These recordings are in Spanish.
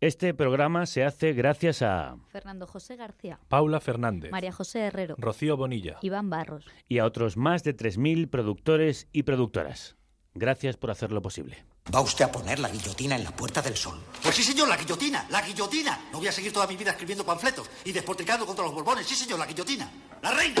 Este programa se hace gracias a Fernando José García, Paula Fernández, María José Herrero, Rocío Bonilla, Iván Barros. y a otros más de 3.000 productores y productoras. Gracias por hacerlo posible. ¿Va usted a poner la guillotina en la Puerta del Sol? Pues sí, señor, la guillotina, la guillotina. No voy a seguir toda mi vida escribiendo panfletos y despotricando contra los borbones. Sí, señor, la guillotina. La reina.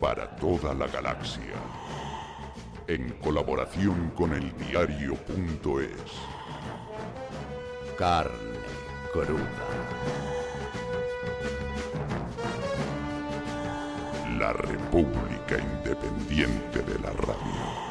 para toda la galaxia, en colaboración con el diario.es. Carne cruda. La República Independiente de la Radio.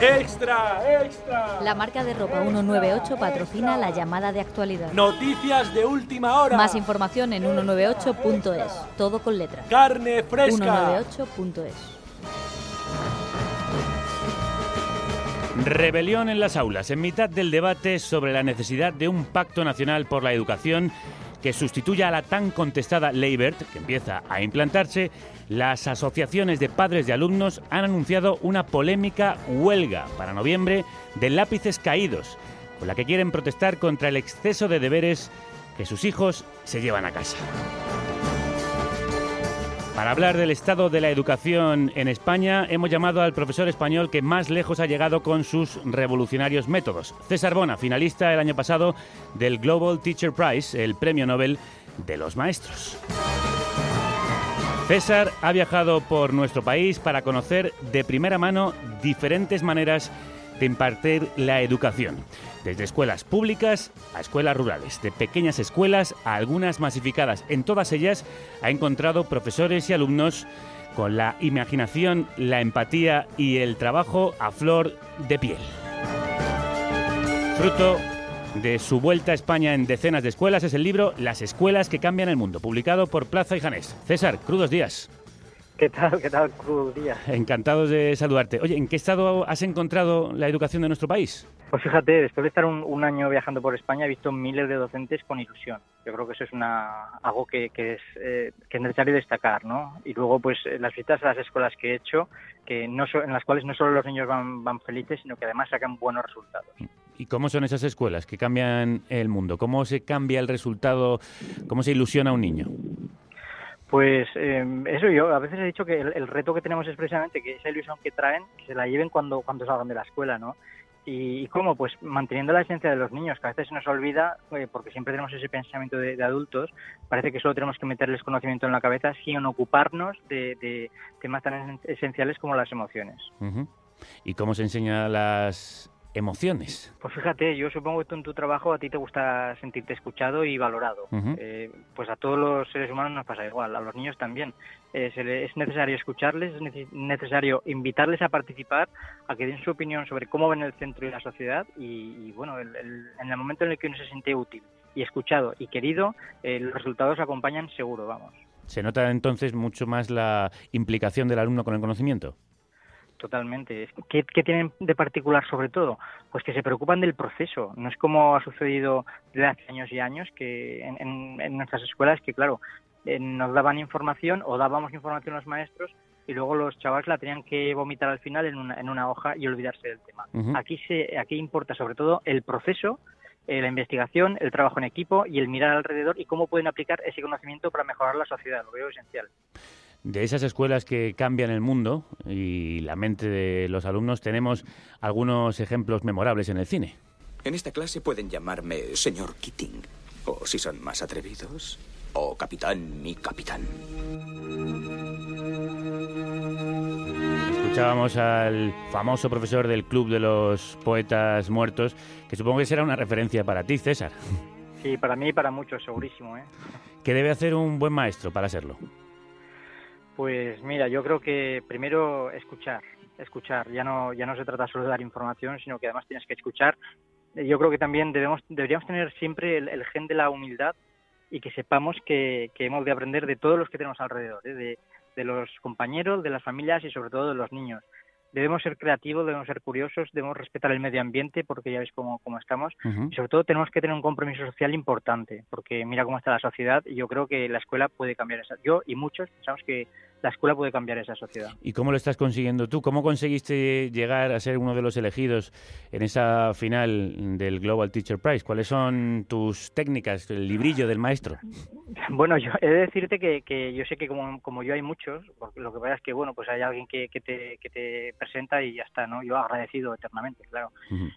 ¡Extra! ¡Extra! La marca de ropa 198 patrocina la llamada de actualidad. Noticias de última hora. Más información en 198.es, todo con letras. Carne fresca. 198.es. Rebelión en las aulas, en mitad del debate sobre la necesidad de un pacto nacional por la educación que sustituya a la tan contestada Ley Wert, que empieza a implantarse, las asociaciones de padres de alumnos han anunciado una polémica huelga para noviembre de lápices caídos, con la que quieren protestar contra el exceso de deberes que sus hijos se llevan a casa. Para hablar del estado de la educación en España, hemos llamado al profesor español que más lejos ha llegado con sus revolucionarios métodos. César Bona, finalista el año pasado del Global Teacher Prize, el premio Nobel de los maestros. César ha viajado por nuestro país para conocer de primera mano diferentes maneras de impartir la educación, desde escuelas públicas a escuelas rurales, de pequeñas escuelas a algunas masificadas. En todas ellas ha encontrado profesores y alumnos con la imaginación, la empatía y el trabajo a flor de piel. Fruto de su vuelta a España en decenas de escuelas es el libro Las escuelas que cambian el mundo, publicado por Plaza y Janés. César, crudos días. ¿Qué tal? ¿Qué tal, Cruz Díaz? Encantados de saludarte. Oye, ¿en qué estado has encontrado la educación de nuestro país? Pues fíjate, después de estar un, un año viajando por España he visto miles de docentes con ilusión. Yo creo que eso es una, algo que, que es, eh, que es necesario destacar, ¿no? Y luego, pues, eh, las visitas a las escuelas que he hecho, que no so- en las cuales no solo los niños van, van felices, sino que además sacan buenos resultados. ¿Y cómo son esas escuelas que cambian el mundo? ¿Cómo se cambia el resultado? ¿Cómo se ilusiona a un niño? Pues eh, eso yo a veces he dicho que el, el reto que tenemos es precisamente que esa ilusión que traen, que se la lleven cuando, cuando salgan de la escuela, ¿no? Y, cómo, pues manteniendo la esencia de los niños, que a veces se nos olvida, eh, porque siempre tenemos ese pensamiento de, adultos, parece que solo tenemos que meterles conocimiento en la cabeza sin ocuparnos de, temas tan esen- esenciales como las emociones. ¿Y cómo se enseña las emociones? Pues fíjate, yo supongo que tú en tu trabajo a ti te gusta sentirte escuchado y valorado. Ujú. Eh, pues a todos los seres humanos nos pasa igual, a los niños también. Eh, es necesario escucharles, es nece- necesario invitarles a participar, a que den su opinión sobre cómo ven el centro y la sociedad y, y, bueno, el- el- en el momento en el que uno se siente útil y escuchado y querido, eh, los resultados acompañan seguro, vamos. ¿Se nota entonces mucho más la implicación del alumno con el conocimiento? Totalmente. ¿Qué, qué tienen de particular sobre todo? Pues que se preocupan del proceso. No es como ha sucedido desde hace años y años que en, en- en nuestras escuelas que, claro, eh, nos daban información o dábamos información los maestros y luego los chavales la tenían que vomitar al final en una, en una hoja y olvidarse del tema. Aquí, se, aquí importa sobre todo el proceso, eh, la investigación, el trabajo en equipo y el mirar alrededor y cómo pueden aplicar ese conocimiento para mejorar la sociedad. Lo veo esencial. De esas escuelas que cambian el mundo y la mente de los alumnos, tenemos algunos ejemplos memorables en el cine. En esta clase pueden llamarme señor Keating. O si son más atrevidos, o capitán mi capitán. Escuchábamos al famoso profesor del Club de los Poetas Muertos, que supongo que será una referencia para ti, César. Sí, para mí y para muchos, segurísimo. ¿eh? ¿Qué debe hacer un buen maestro para serlo? Pues mira, yo creo que primero escuchar, escuchar. Ya no, ya no se trata solo de dar información, sino que además tienes que escuchar yo creo que también debemos, deberíamos tener siempre el, gen de la humildad y que sepamos que, hemos de aprender de todos los que tenemos alrededor, ¿eh? de, de los compañeros, de las familias y sobre todo de los niños debemos ser creativos, debemos ser curiosos, debemos respetar el medio ambiente porque ya veis cómo, cómo estamos y sobre todo tenemos que tener un compromiso social importante porque mira cómo está la sociedad y yo creo que la escuela puede cambiar esa. Yo y muchos pensamos que la escuela puede cambiar esa sociedad. ¿Y cómo lo estás consiguiendo tú? ¿Cómo conseguiste llegar a ser uno de los elegidos en esa final del Global Teacher Prize? ¿Cuáles son tus técnicas, el librillo del maestro? Bueno, yo he de decirte que, que yo sé que como, como yo hay muchos, porque lo que pasa es que bueno, pues hay alguien que, que, te, que te presenta y ya está, ¿no? Yo agradecido eternamente, claro.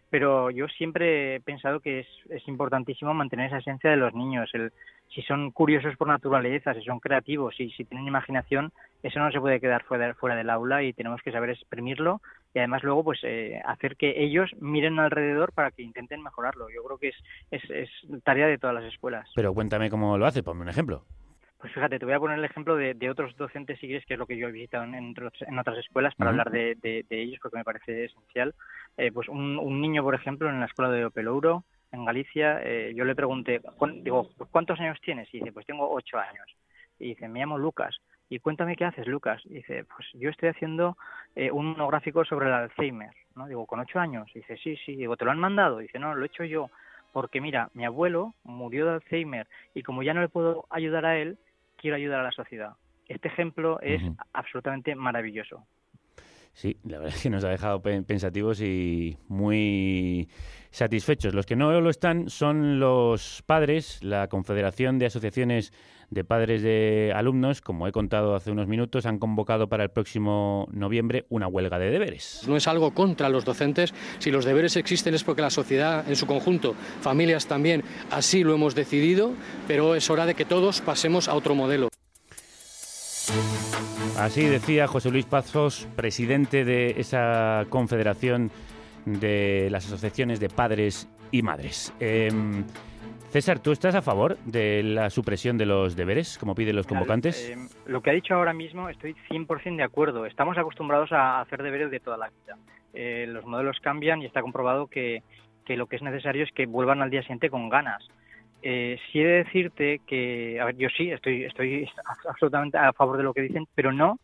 Pero yo siempre he pensado que es, es importantísimo mantener esa esencia de los niños, el si son curiosos por naturaleza, si son creativos y si tienen imaginación, eso no se puede quedar fuera, fuera del aula y tenemos que saber exprimirlo y además luego pues eh, hacer que ellos miren alrededor para que intenten mejorarlo. Yo creo que es, es, es tarea de todas las escuelas. Pero cuéntame cómo lo hace, ponme un ejemplo. Pues fíjate, te voy a poner el ejemplo de, de otros docentes, si quieres, que es lo que yo he visitado en, en, otras escuelas, para hablar de, de, ellos, porque me parece esencial. Eh, pues un, un, niño, por ejemplo, en la escuela de Opelouro, en Galicia, eh, yo le pregunté, digo, ¿cuántos años tienes? Y dice, pues tengo ocho años. Y dice, me llamo Lucas. Y cuéntame qué haces, Lucas. Y dice, pues yo estoy haciendo eh, un monográfico sobre el Alzheimer. ¿no? Digo, ¿con ocho años? Y dice, sí, sí. Digo, ¿te lo han mandado? Y dice, no, lo he hecho yo. Porque mira, mi abuelo murió de Alzheimer y como ya no le puedo ayudar a él, quiero ayudar a la sociedad. Este ejemplo es absolutamente maravilloso. Sí, la verdad es que nos ha dejado pensativos y muy satisfechos. Los que no lo están son los padres, la Confederación de Asociaciones de Padres de Alumnos, como he contado hace unos minutos, han convocado para el próximo noviembre una huelga de deberes. No es algo contra los docentes. Si los deberes existen es porque la sociedad en su conjunto, familias también, así lo hemos decidido, pero es hora de que todos pasemos a otro modelo. Así decía José Luis Pazos, presidente de esa confederación de las asociaciones de padres y madres. Em, César, ¿tú estás a favor de la supresión de los deberes, como piden los convocantes? Em, lo que ha dicho ahora mismo estoy 100% de acuerdo. Estamos acostumbrados a hacer deberes de toda la vida. Eh, los modelos cambian y está comprobado que, que lo que es necesario es que vuelvan al día siguiente con ganas. Eh, sí he de decirte que, a ver, yo sí, estoy, estoy absolutamente a favor de lo que dicen, pero no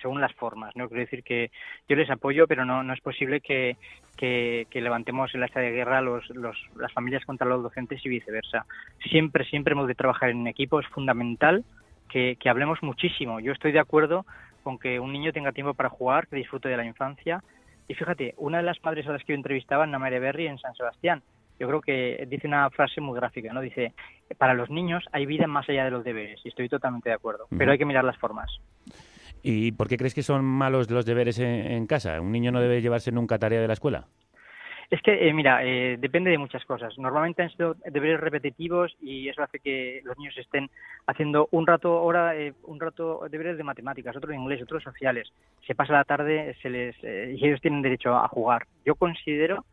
según las formas. No quiero decir que yo les apoyo, pero no, no es posible que, que, levantemos el asta de guerra los, los, las familias contra los docentes y viceversa. Siempre, siempre hemos de trabajar en equipo, es fundamental que, que hablemos muchísimo. Yo estoy de acuerdo con que un niño tenga tiempo para jugar, que disfrute de la infancia. Y fíjate, una de las madres a las que yo entrevistaba, Ana María Berry, en San Sebastián, yo creo que dice una frase muy gráfica, ¿no? Dice, para los niños hay vida más allá de los deberes, y estoy totalmente de acuerdo, pero hay que mirar las formas. ¿Y por qué crees que son malos los deberes en, casa? ¿Un niño no debe llevarse nunca tarea de la escuela? Es que, eh, mira, eh, depende de muchas cosas. Normalmente han sido deberes repetitivos y eso hace que los niños estén haciendo un rato hora, eh, un rato deberes de matemáticas, otro de inglés, otros sociales. Se pasa la tarde, se les y ellos tienen derecho a jugar. Yo considero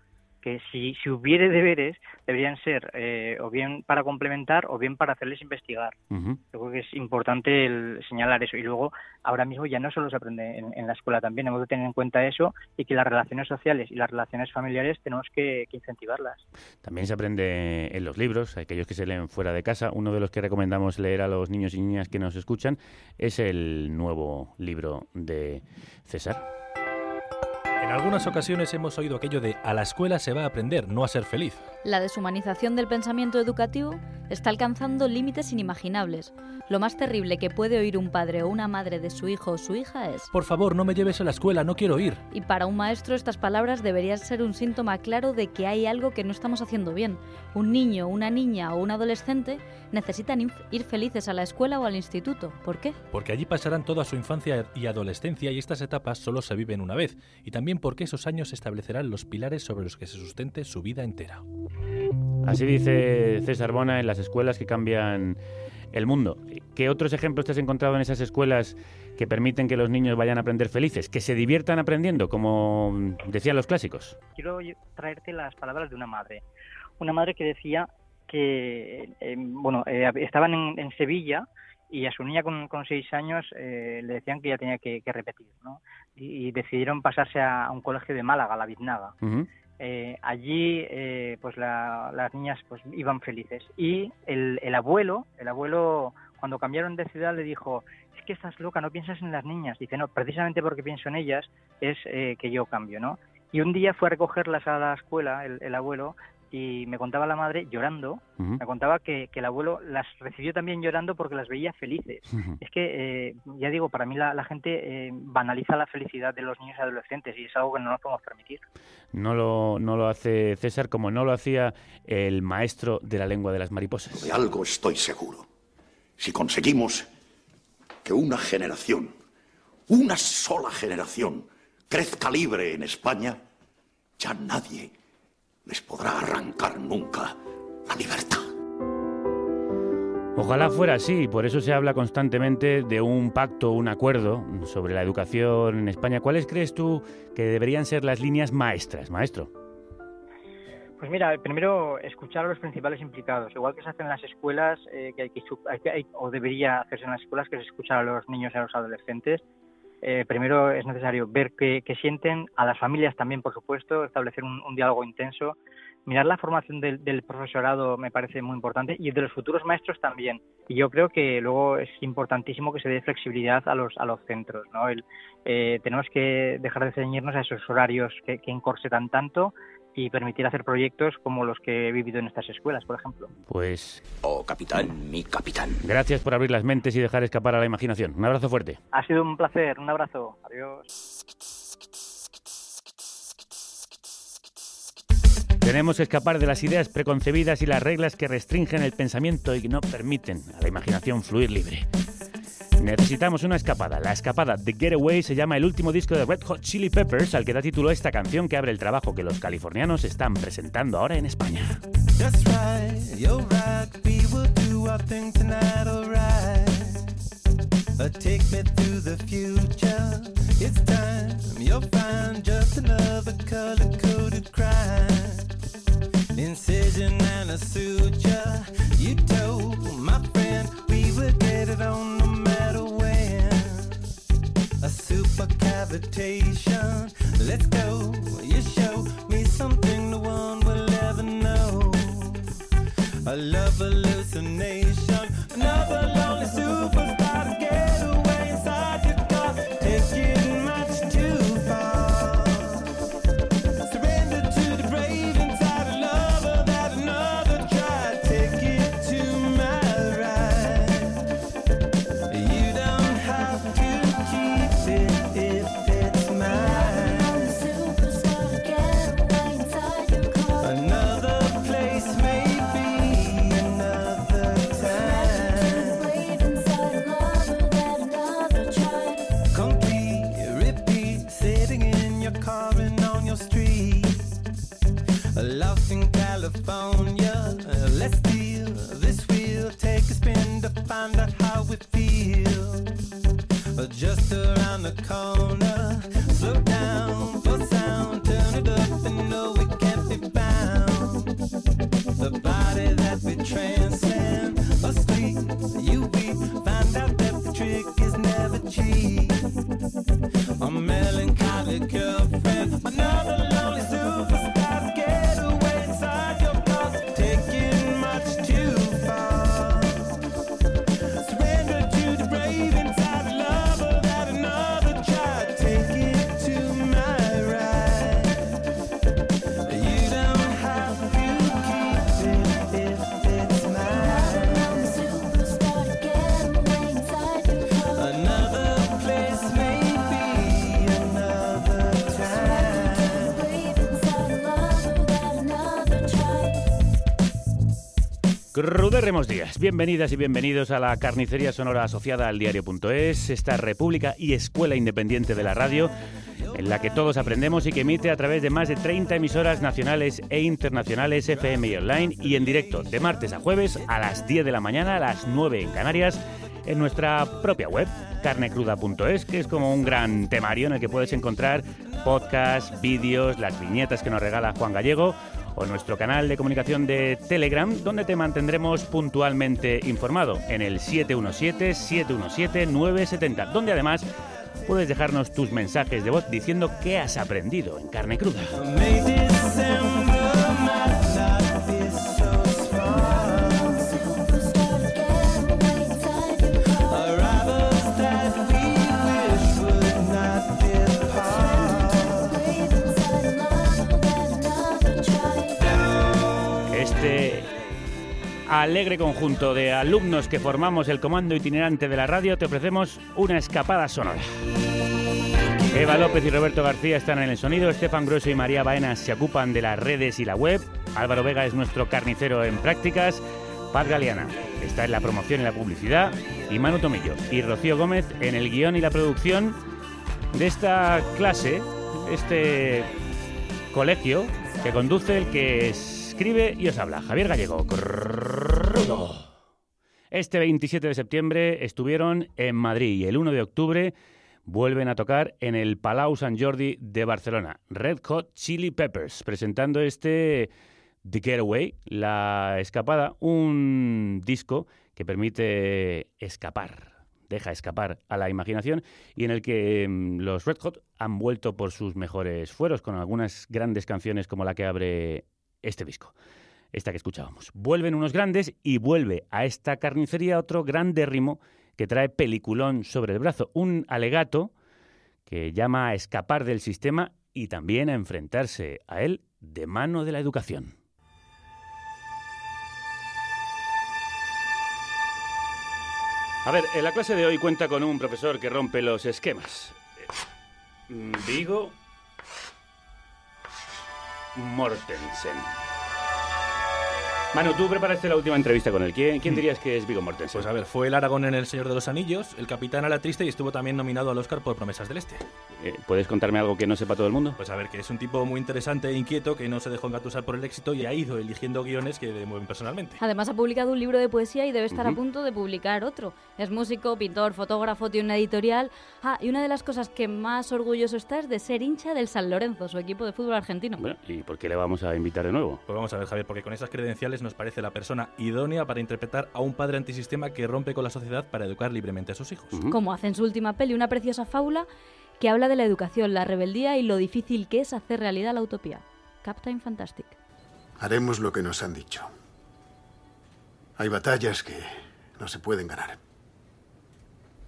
que si, si hubiere deberes deberían ser eh, o bien para complementar o bien para hacerles investigar. Yo creo que es importante el señalar eso. Y luego, ahora mismo ya no solo se aprende en, la escuela, también hemos de tener en cuenta eso y que las relaciones sociales y las relaciones familiares tenemos que, incentivarlas. También se aprende en los libros, aquellos que se leen fuera de casa. Uno de los que recomendamos leer a los niños y niñas que nos escuchan es el nuevo libro de César. En algunas ocasiones hemos oído aquello de a la escuela se va a aprender, no a ser feliz. La deshumanización del pensamiento educativo está alcanzando límites inimaginables. Lo más terrible que puede oír un padre o una madre de su hijo o su hija es Por favor, no me lleves a la escuela, no quiero ir. Y para un maestro estas palabras deberían ser un síntoma claro de que hay algo que no estamos haciendo bien. Un niño, una niña o un adolescente necesitan ir felices a la escuela o al instituto. ¿Por qué? Porque allí pasarán toda su infancia y adolescencia y estas etapas solo se viven una vez. Y también porque esos años establecerán los pilares sobre los que se sustente su vida entera. Así dice César Bona en las escuelas que cambian el mundo. ¿Qué otros ejemplos te has encontrado en esas escuelas que permiten que los niños vayan a aprender felices, que se diviertan aprendiendo, como decían los clásicos? Quiero traerte las palabras de una madre. Una madre que decía que, eh, bueno, eh, estaban en, Sevilla y a su niña con, seis años eh, le decían que ya tenía que, repetir, ¿no? Y, decidieron pasarse a, un colegio de Málaga, la Biznaga. Eh, allí eh, pues la- las niñas pues iban felices. Y el, el abuelo el abuelo cuando cambiaron de ciudad le dijo es que estás loca no piensas en las niñas dice no precisamente porque pienso en ellas es eh, que yo cambio no y un día fue a recogerlas a la escuela el, el abuelo y me contaba la madre llorando me contaba que, que el abuelo las recibió también llorando porque las veía felices es que, eh, ya digo, para mí la, la gente eh, banaliza la felicidad de los niños y adolescentes y es algo que no nos podemos permitir. No lo, no lo hace César como no lo hacía el maestro de la lengua de las mariposas. De algo estoy seguro. Si conseguimos que una generación, una sola generación, crezca libre en España, ya nadie Ojalá fuera así, por eso se habla constantemente de un pacto, un acuerdo sobre la educación en España. ¿Cuáles crees tú que deberían ser las líneas maestras, maestro? Pues mira, primero escuchar a los principales implicados, igual que se hace en las escuelas, eh, que hay que, hay o debería hacerse en las escuelas, que se escuchar a los niños y a los adolescentes. Eh, primero es necesario ver qué, sienten, a las familias también, por supuesto, establecer un diálogo intenso. Mirar la formación del, del profesorado me parece muy importante y de los futuros maestros también. Y yo creo que luego es importantísimo que se dé flexibilidad a los, a los centros. ¿no? El, eh, tenemos que dejar de ceñirnos a esos horarios que, que encorsetan tanto y permitir hacer proyectos como los que he vivido en estas escuelas, por ejemplo. Pues Oh, capitán, mi capitán. gracias por abrir las mentes y dejar escapar a la imaginación. Un abrazo fuerte. Ha sido un placer, un abrazo, adiós. Tenemos que escapar de las ideas preconcebidas y las reglas que restringen el pensamiento y que no permiten a la imaginación fluir libre. Necesitamos una escapada. La escapada The Getaway se llama el último disco de Red Hot Chili Peppers, al que da título esta canción que abre el trabajo que los californianos están presentando ahora en España. Incision and a suture. You told my friend we would get it on no matter when. A super cavitation. Let's go. You show me something no one will ever know. A love hallucination. Another lonely Crudérrimos días. Bienvenidas y bienvenidos a la carnicería sonora asociada al diario.es, esta república y escuela independiente de la radio, en la que todos aprendemos y que emite a través de más de 30 emisoras nacionales e internacionales FM y online y en directo de martes a jueves a las 10 de la mañana, a las 9 en Canarias, en nuestra propia web, carnecruda.es, que es como un gran temario en el que puedes encontrar podcasts, vídeos, las viñetas que nos regala Juan Gallego o nuestro canal de comunicación de Telegram, donde te mantendremos puntualmente informado en el 717-717-970, donde además puedes dejarnos tus mensajes de voz diciendo qué has aprendido en carne cruda. Alegre conjunto de alumnos que formamos el comando itinerante de la radio te ofrecemos una escapada sonora. Eva López y Roberto García están en el sonido, Estefan Grosso y María Baena se ocupan de las redes y la web, Álvaro Vega es nuestro carnicero en prácticas, Paz Galeana está en la promoción y la publicidad, y Manu Tomillo y Rocío Gómez en el guion y la producción de esta clase, este colegio que conduce el que escribe y os habla, Javier Gallego. Este 27 de septiembre estuvieron en Madrid y el 1 de octubre vuelven a tocar en el Palau Sant Jordi de Barcelona. Red Hot Chili Peppers, presentando este The Getaway, La Escapada, un disco que permite escapar, deja escapar a la imaginación y en el que mm, los Red Hot han vuelto por sus mejores fueros con algunas grandes canciones como la que abre este disco. Esta que escuchábamos. Vuelven unos grandes y vuelve a esta carnicería otro grande rimo que trae peliculón sobre el brazo. Un alegato que llama a escapar del sistema y también a enfrentarse a él de mano de la educación. A ver, en la clase de hoy cuenta con un profesor que rompe los esquemas. Eh, Vigo Mortensen. Manu, tú preparaste la última entrevista con él. ¿Quién, quién dirías que es Vigo Mortensen? Pues a ver, fue el Aragón en El Señor de los Anillos, el capitán a la triste y estuvo también nominado al Oscar por Promesas del Este. Eh, ¿Puedes contarme algo que no sepa todo el mundo? Pues a ver, que es un tipo muy interesante e inquieto que no se dejó engatusar por el éxito y ha ido eligiendo guiones que le mueven personalmente. Además ha publicado un libro de poesía y debe estar a Ujú. punto de publicar otro. Es músico, pintor, fotógrafo, tiene una editorial. Ah, y una de las cosas que más orgulloso está es de ser hincha del San Lorenzo, su equipo de fútbol argentino. Bueno, ¿y por qué le vamos a invitar de nuevo? Pues vamos a ver, Javier, porque con esas credenciales nos parece la persona idónea para interpretar a un padre antisistema que rompe con la sociedad para educar libremente a sus hijos. Como hace en su última peli, una preciosa fábula que habla de la educación, la rebeldía y lo difícil que es hacer realidad la utopía. Captain Fantastic. Haremos lo que nos han dicho. Hay batallas que no se pueden ganar.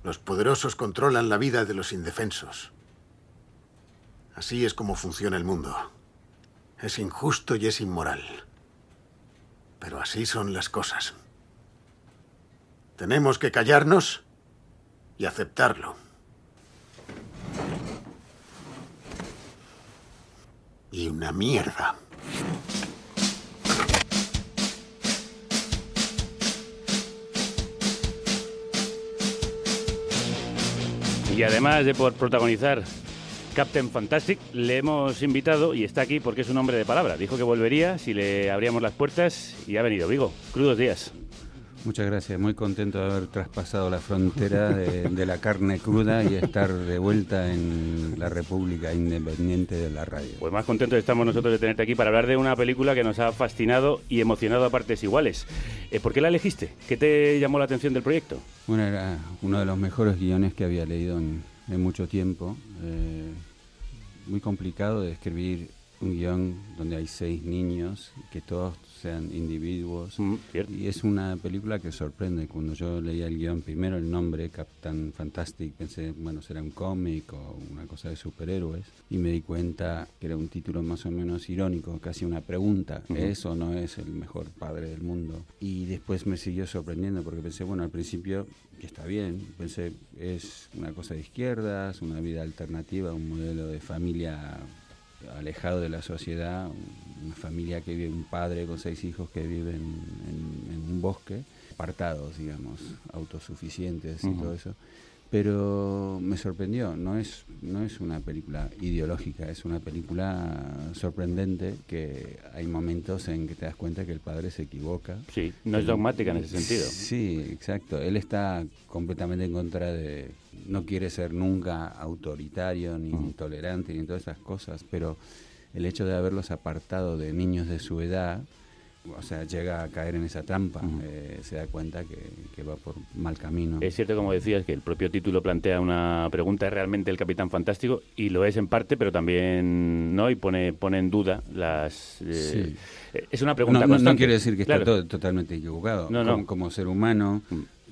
Los poderosos controlan la vida de los indefensos. Así es como funciona el mundo. Es injusto y es inmoral. Pero así son las cosas. Tenemos que callarnos y aceptarlo. Y una mierda. Y además de por protagonizar Captain Fantastic, le hemos invitado y está aquí porque es un hombre de palabra. Dijo que volvería si le abríamos las puertas y ha venido. Vigo, crudos días. Muchas gracias, muy contento de haber traspasado la frontera de, de la carne cruda y estar de vuelta en la República Independiente de la Radio. Pues más contentos estamos nosotros de tenerte aquí para hablar de una película que nos ha fascinado y emocionado a partes iguales. Eh, ¿Por qué la elegiste? ¿Qué te llamó la atención del proyecto? Bueno, era uno de los mejores guiones que había leído en, en mucho tiempo. Eh, muy complicado de escribir un guion donde hay seis niños, que todos sean individuos. y es una película que sorprende. Cuando yo leía el guion, primero el nombre, Captain Fantastic, pensé, bueno, será un cómic o una cosa de superhéroes. Y me di cuenta que era un título más o menos irónico, casi una pregunta. Ujú. ¿Es o no es el mejor padre del mundo? Y después me siguió sorprendiendo porque pensé, bueno, al principio, que está bien, pensé, es una cosa de izquierdas, una vida alternativa, un modelo de familia alejado de la sociedad, una familia que vive, un padre con seis hijos que viven en, en un bosque, apartados, digamos, autosuficientes y Ujú. todo eso. Pero me sorprendió, no es, no es una película ideológica, es una película sorprendente que hay momentos en que te das cuenta que el padre se equivoca. Sí, no es dogmática en ese sentido. Sí, exacto. Él está completamente en contra de... No quiere ser nunca autoritario, ni intolerante, ni todas esas cosas, pero el hecho de haberlos apartado de niños de su edad o sea, llega a caer en esa trampa, eh, se da cuenta que, que va por mal camino. Es cierto, como decías, que el propio título plantea una pregunta, ¿es realmente el Capitán Fantástico? Y lo es en parte, pero también no, y pone, pone en duda las... eh, Sí. Es una pregunta no, no- no quiere decir que Claro. está todo totalmente equivocado. No, no. Como, como ser humano,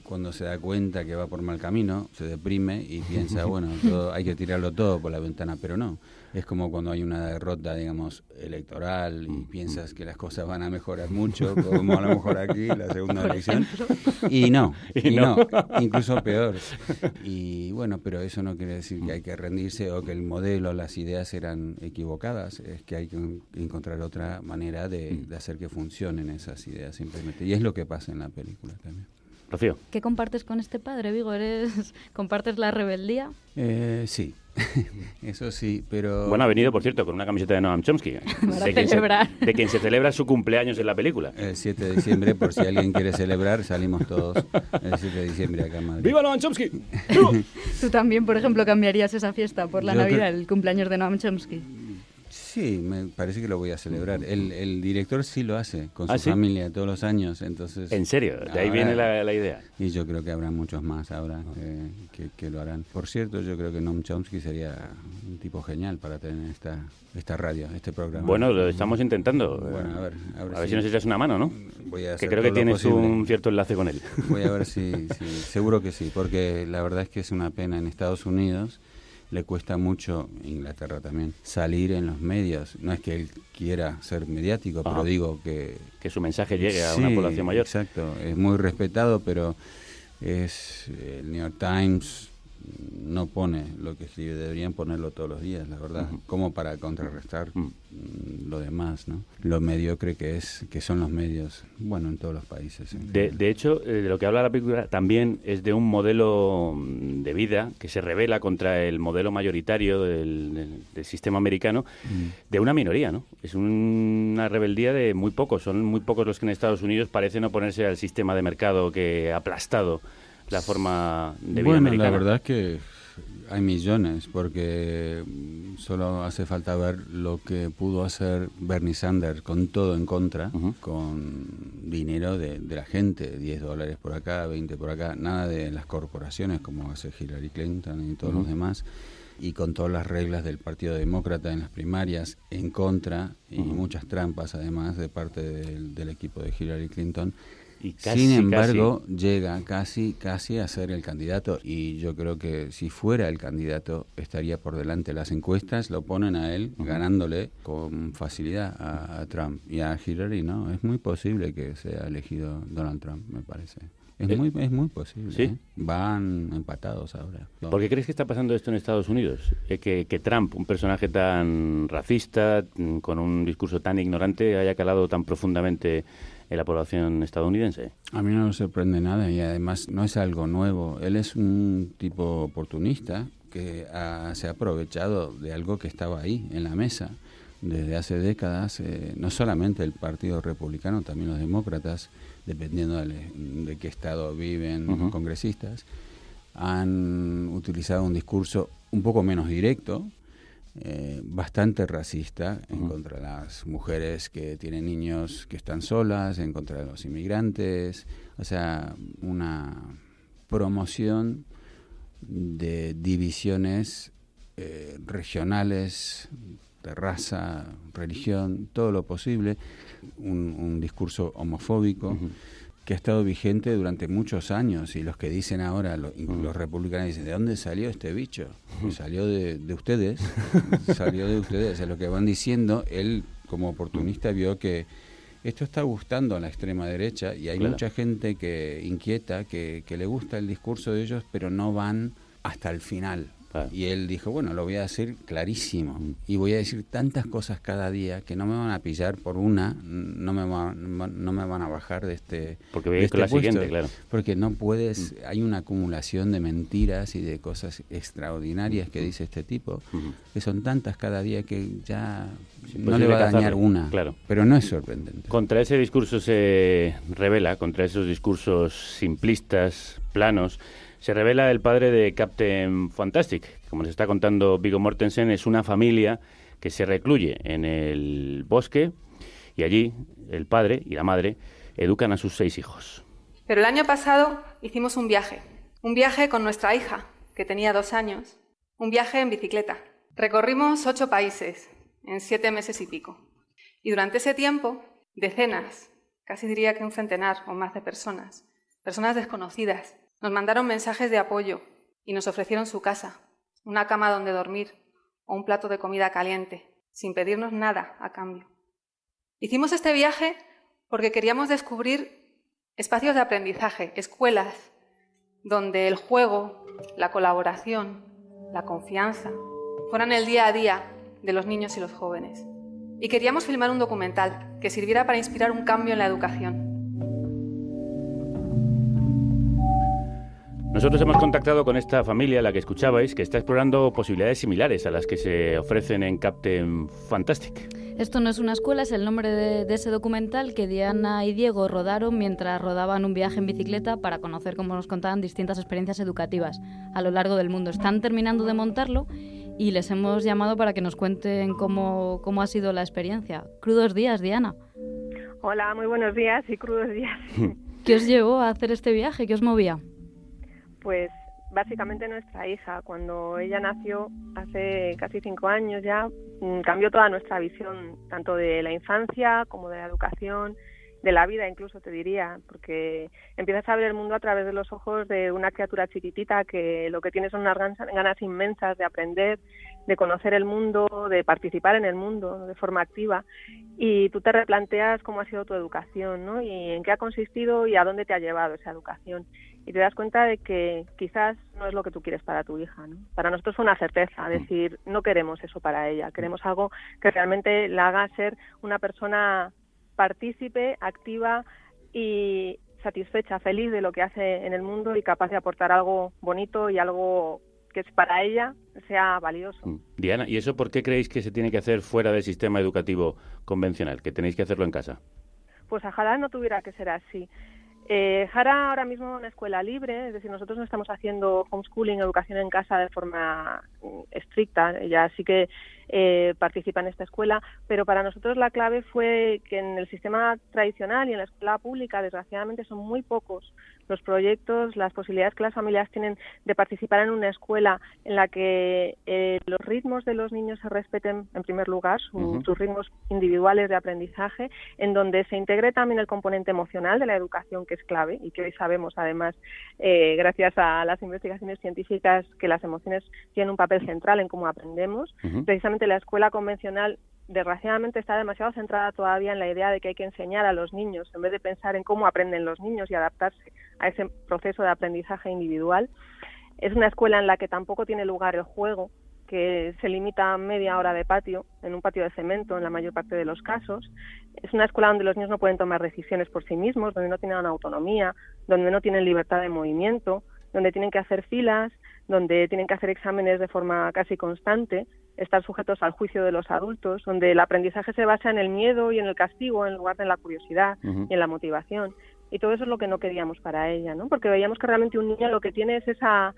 cuando se da cuenta que va por mal camino, se deprime y piensa, bueno, todo, hay que tirarlo todo por la ventana, pero no. Es como cuando hay una derrota, digamos, electoral Mm, y piensas que las cosas van a mejorar mucho, como a lo mejor aquí, la segunda elección. Y no, Y y, no. no. incluso peor. Y bueno, pero eso no quiere decir que hay que rendirse o que el modelo, las ideas eran equivocadas. Es que hay que en- encontrar otra manera de, de hacer que funcionen esas ideas simplemente. Y es lo que pasa en la película también. Rocío. ¿Qué compartes con este padre, Vigo? ¿Eres, ¿Compartes la rebeldía? Eh, sí, eso sí, pero... Bueno, ha venido, por cierto, con una camiseta de Noam Chomsky. Para de, quien se, celebrar. de quien se celebra su cumpleaños en la película. El 7 de diciembre, por si alguien quiere celebrar, salimos todos el 7 de diciembre acá en Madrid. ¡Viva Noam Chomsky! ¿Tú también, por ejemplo, cambiarías esa fiesta por la Yo Navidad, creo- el cumpleaños de Noam Chomsky? Sí, me parece que lo voy a celebrar. El, el director sí lo hace con ¿Ah, su sí? familia todos los años, entonces... ¿En serio? De ahí ahora- viene la, la idea. Y yo creo que habrá muchos más ahora eh, que, que lo harán. Por cierto, yo creo que Noam Chomsky sería un tipo genial para tener esta, esta radio, este programa. Bueno, lo estamos intentando. Bueno, a ver, a ver A ver si- si nos echas una mano, ¿no? Voy a que hacer creo que todo lo tienes un cierto enlace con él. Voy a ver si, si- seguro que sí, porque la verdad es que es una pena en Estados Unidos. Le cuesta mucho, Inglaterra también, salir en los medios. No es que él quiera ser mediático, Ajá. pero digo que... Que su mensaje llegue a una población mayor. Exacto, es muy respetado, pero es el New York Times no pone lo que escribe, deberían ponerlo todos los días, la verdad, como para contrarrestar mm, lo demás, ¿no? Lo mediocre que es, que son los medios, bueno, en todos los países. De, de hecho, eh, de lo que habla la película también es de un modelo mm, de vida que se revela contra el modelo mayoritario del, del- del sistema americano de una minoría, ¿no? Es un- una rebeldía de muy pocos. Son muy pocos los que en Estados Unidos parecen oponerse al sistema de mercado que ha aplastado la forma de vida bueno, americana. la verdad es que hay millones, porque mm, solo hace falta ver lo que pudo hacer Bernie Sanders con todo en contra, con dinero de, de la gente, 10 dólares por acá, 20 por acá, nada de las corporaciones como hace Hillary Clinton y todos los demás, y con todas las reglas del Partido Demócrata en las primarias en contra, y muchas trampas además de parte del, del equipo de Hillary Clinton. Y casi, Sin embargo, llega casi, casi a ser el candidato y yo creo que si fuera el candidato estaría por delante. Las encuestas lo ponen a él ganándole con facilidad a, a Trump y a Hillary, ¿no? Es muy posible que sea elegido Donald Trump, me parece. Es, Eh, muy, es muy posible. ¿sí? ¿eh? Van empatados ahora. ¿Por qué crees que está pasando esto en Estados Unidos? Eh, que, que Trump, un personaje tan racista, mm, con un discurso tan ignorante, haya calado tan profundamente en la población estadounidense. A mí no me sorprende nada y además no es algo nuevo. Él es un tipo oportunista que ha- se ha aprovechado de algo que estaba ahí, en la mesa, desde hace décadas. eh, no solamente el Partido Republicano, también los demócratas, dependiendo de, de qué estado viven los congresistas, han utilizado un discurso un poco menos directo, eh, bastante racista en contra de las mujeres que tienen niños que están solas, en contra de los inmigrantes, o sea, una promoción de divisiones eh, regionales, de raza, religión, todo lo posible, un, un discurso homofóbico que ha estado vigente durante muchos años y los que dicen ahora, lo- los republicanos dicen, ¿de dónde salió este bicho? Salió de, de ustedes, salió de ustedes, es lo que van diciendo, él como oportunista vio que esto está gustando a la extrema derecha y hay Claro. mucha gente que inquieta, que, que le gusta el discurso de ellos, pero no van hasta el final. Y él dijo, bueno, lo voy a decir clarísimo. Y voy a decir tantas cosas cada día que no me van a pillar por una, no me, va- no me van a bajar de este Porque voy a ir con la puesto. siguiente, claro. Porque no puedes, hay una acumulación de mentiras y de cosas extraordinarias que dice este tipo, que son tantas cada día que ya no posible le va a dañar una. claro. Pero no es sorprendente. Contra ese discurso se revela, contra esos discursos simplistas, planos, se revela el padre de Captain Fantastic. Como nos está contando Vigo Mortensen, es una familia que se recluye en el bosque y allí el padre y la madre educan a sus seis hijos. Pero el año pasado hicimos un viaje, un viaje con nuestra hija, que tenía dos años, un viaje en bicicleta. Recorrimos ocho países en siete meses y pico. Y durante ese tiempo, decenas, casi diría que un centenar o más de personas, personas desconocidas, nos mandaron mensajes de apoyo y nos ofrecieron su casa, una cama donde dormir o un plato de comida caliente, sin pedirnos nada a cambio. Hicimos este viaje porque queríamos descubrir espacios de aprendizaje, escuelas, donde el juego, la colaboración, la confianza fueran el día a día de los niños y los jóvenes. Y queríamos filmar un documental que sirviera para inspirar un cambio en la educación. Nosotros hemos contactado con esta familia, la que escuchabais, que está explorando posibilidades similares a las que se ofrecen en Captain Fantastic. Esto no es una escuela, es el nombre de, de, ese documental que Diana y Diego rodaron mientras rodaban un viaje en bicicleta para conocer, como nos contaban, distintas experiencias educativas a lo largo del mundo. Están terminando de montarlo y les hemos llamado para que nos cuenten cómo, cómo ha sido la experiencia. Crudos días, Diana. Hola, muy buenos días y crudos días. ¿Qué os llevó a hacer este viaje? ¿Qué os movía? Pues básicamente nuestra hija. Cuando ella nació hace casi cinco años ya, mm, cambió toda nuestra visión, tanto de la infancia como de la educación, de la vida incluso te diría, porque empiezas a ver el mundo a través de los ojos de una criatura chiquitita que lo que tiene son unas ganas inmensas de aprender, de conocer el mundo, de participar en el mundo de forma activa y tú te replanteas cómo ha sido tu educación, ¿no? Y en qué ha consistido y a dónde te ha llevado esa educación y te das cuenta de que quizás no es lo que tú quieres para tu hija. ¿no? Para nosotros fue una certeza, decir, no queremos eso para ella, queremos algo que realmente la haga ser una persona partícipe, activa y satisfecha, feliz de lo que hace en el mundo y capaz de aportar algo bonito y algo que es para ella sea valioso. Diana, ¿y eso por qué creéis que se tiene que hacer fuera del sistema educativo convencional, que tenéis que hacerlo en casa? Pues ojalá no tuviera que ser así. Eh, Jara ahora mismo es una escuela libre, es decir, nosotros no estamos haciendo homeschooling, educación en casa de forma mm, estricta, ella sí que eh, participa en esta escuela, pero para nosotros la clave fue que en el sistema tradicional y en la escuela pública, desgraciadamente, son muy pocos los proyectos, las posibilidades que las familias tienen de participar en una escuela en la que eh, los ritmos de los niños se respeten, en primer lugar, su, uh -huh. sus ritmos individuales de aprendizaje, en donde se integre también el componente emocional de la educación, que es clave y que hoy sabemos, además, eh, gracias a las investigaciones científicas, que las emociones tienen un papel central en cómo aprendemos. Uh -huh. Precisamente la escuela convencional desgraciadamente está demasiado centrada todavía en la idea de que hay que enseñar a los niños en vez de pensar en cómo aprenden los niños y adaptarse a ese proceso de aprendizaje individual. Es una escuela en la que tampoco tiene lugar el juego, que se limita a media hora de patio, en un patio de cemento en la mayor parte de los casos. Es una escuela donde los niños no pueden tomar decisiones por sí mismos, donde no tienen autonomía, donde no tienen libertad de movimiento, donde tienen que hacer filas, donde tienen que hacer exámenes de forma casi constante estar sujetos al juicio de los adultos, donde el aprendizaje se basa en el miedo y en el castigo en lugar de en la curiosidad uh -huh. y en la motivación. Y todo eso es lo que no queríamos para ella, ¿no? Porque veíamos que realmente un niño lo que tiene es esa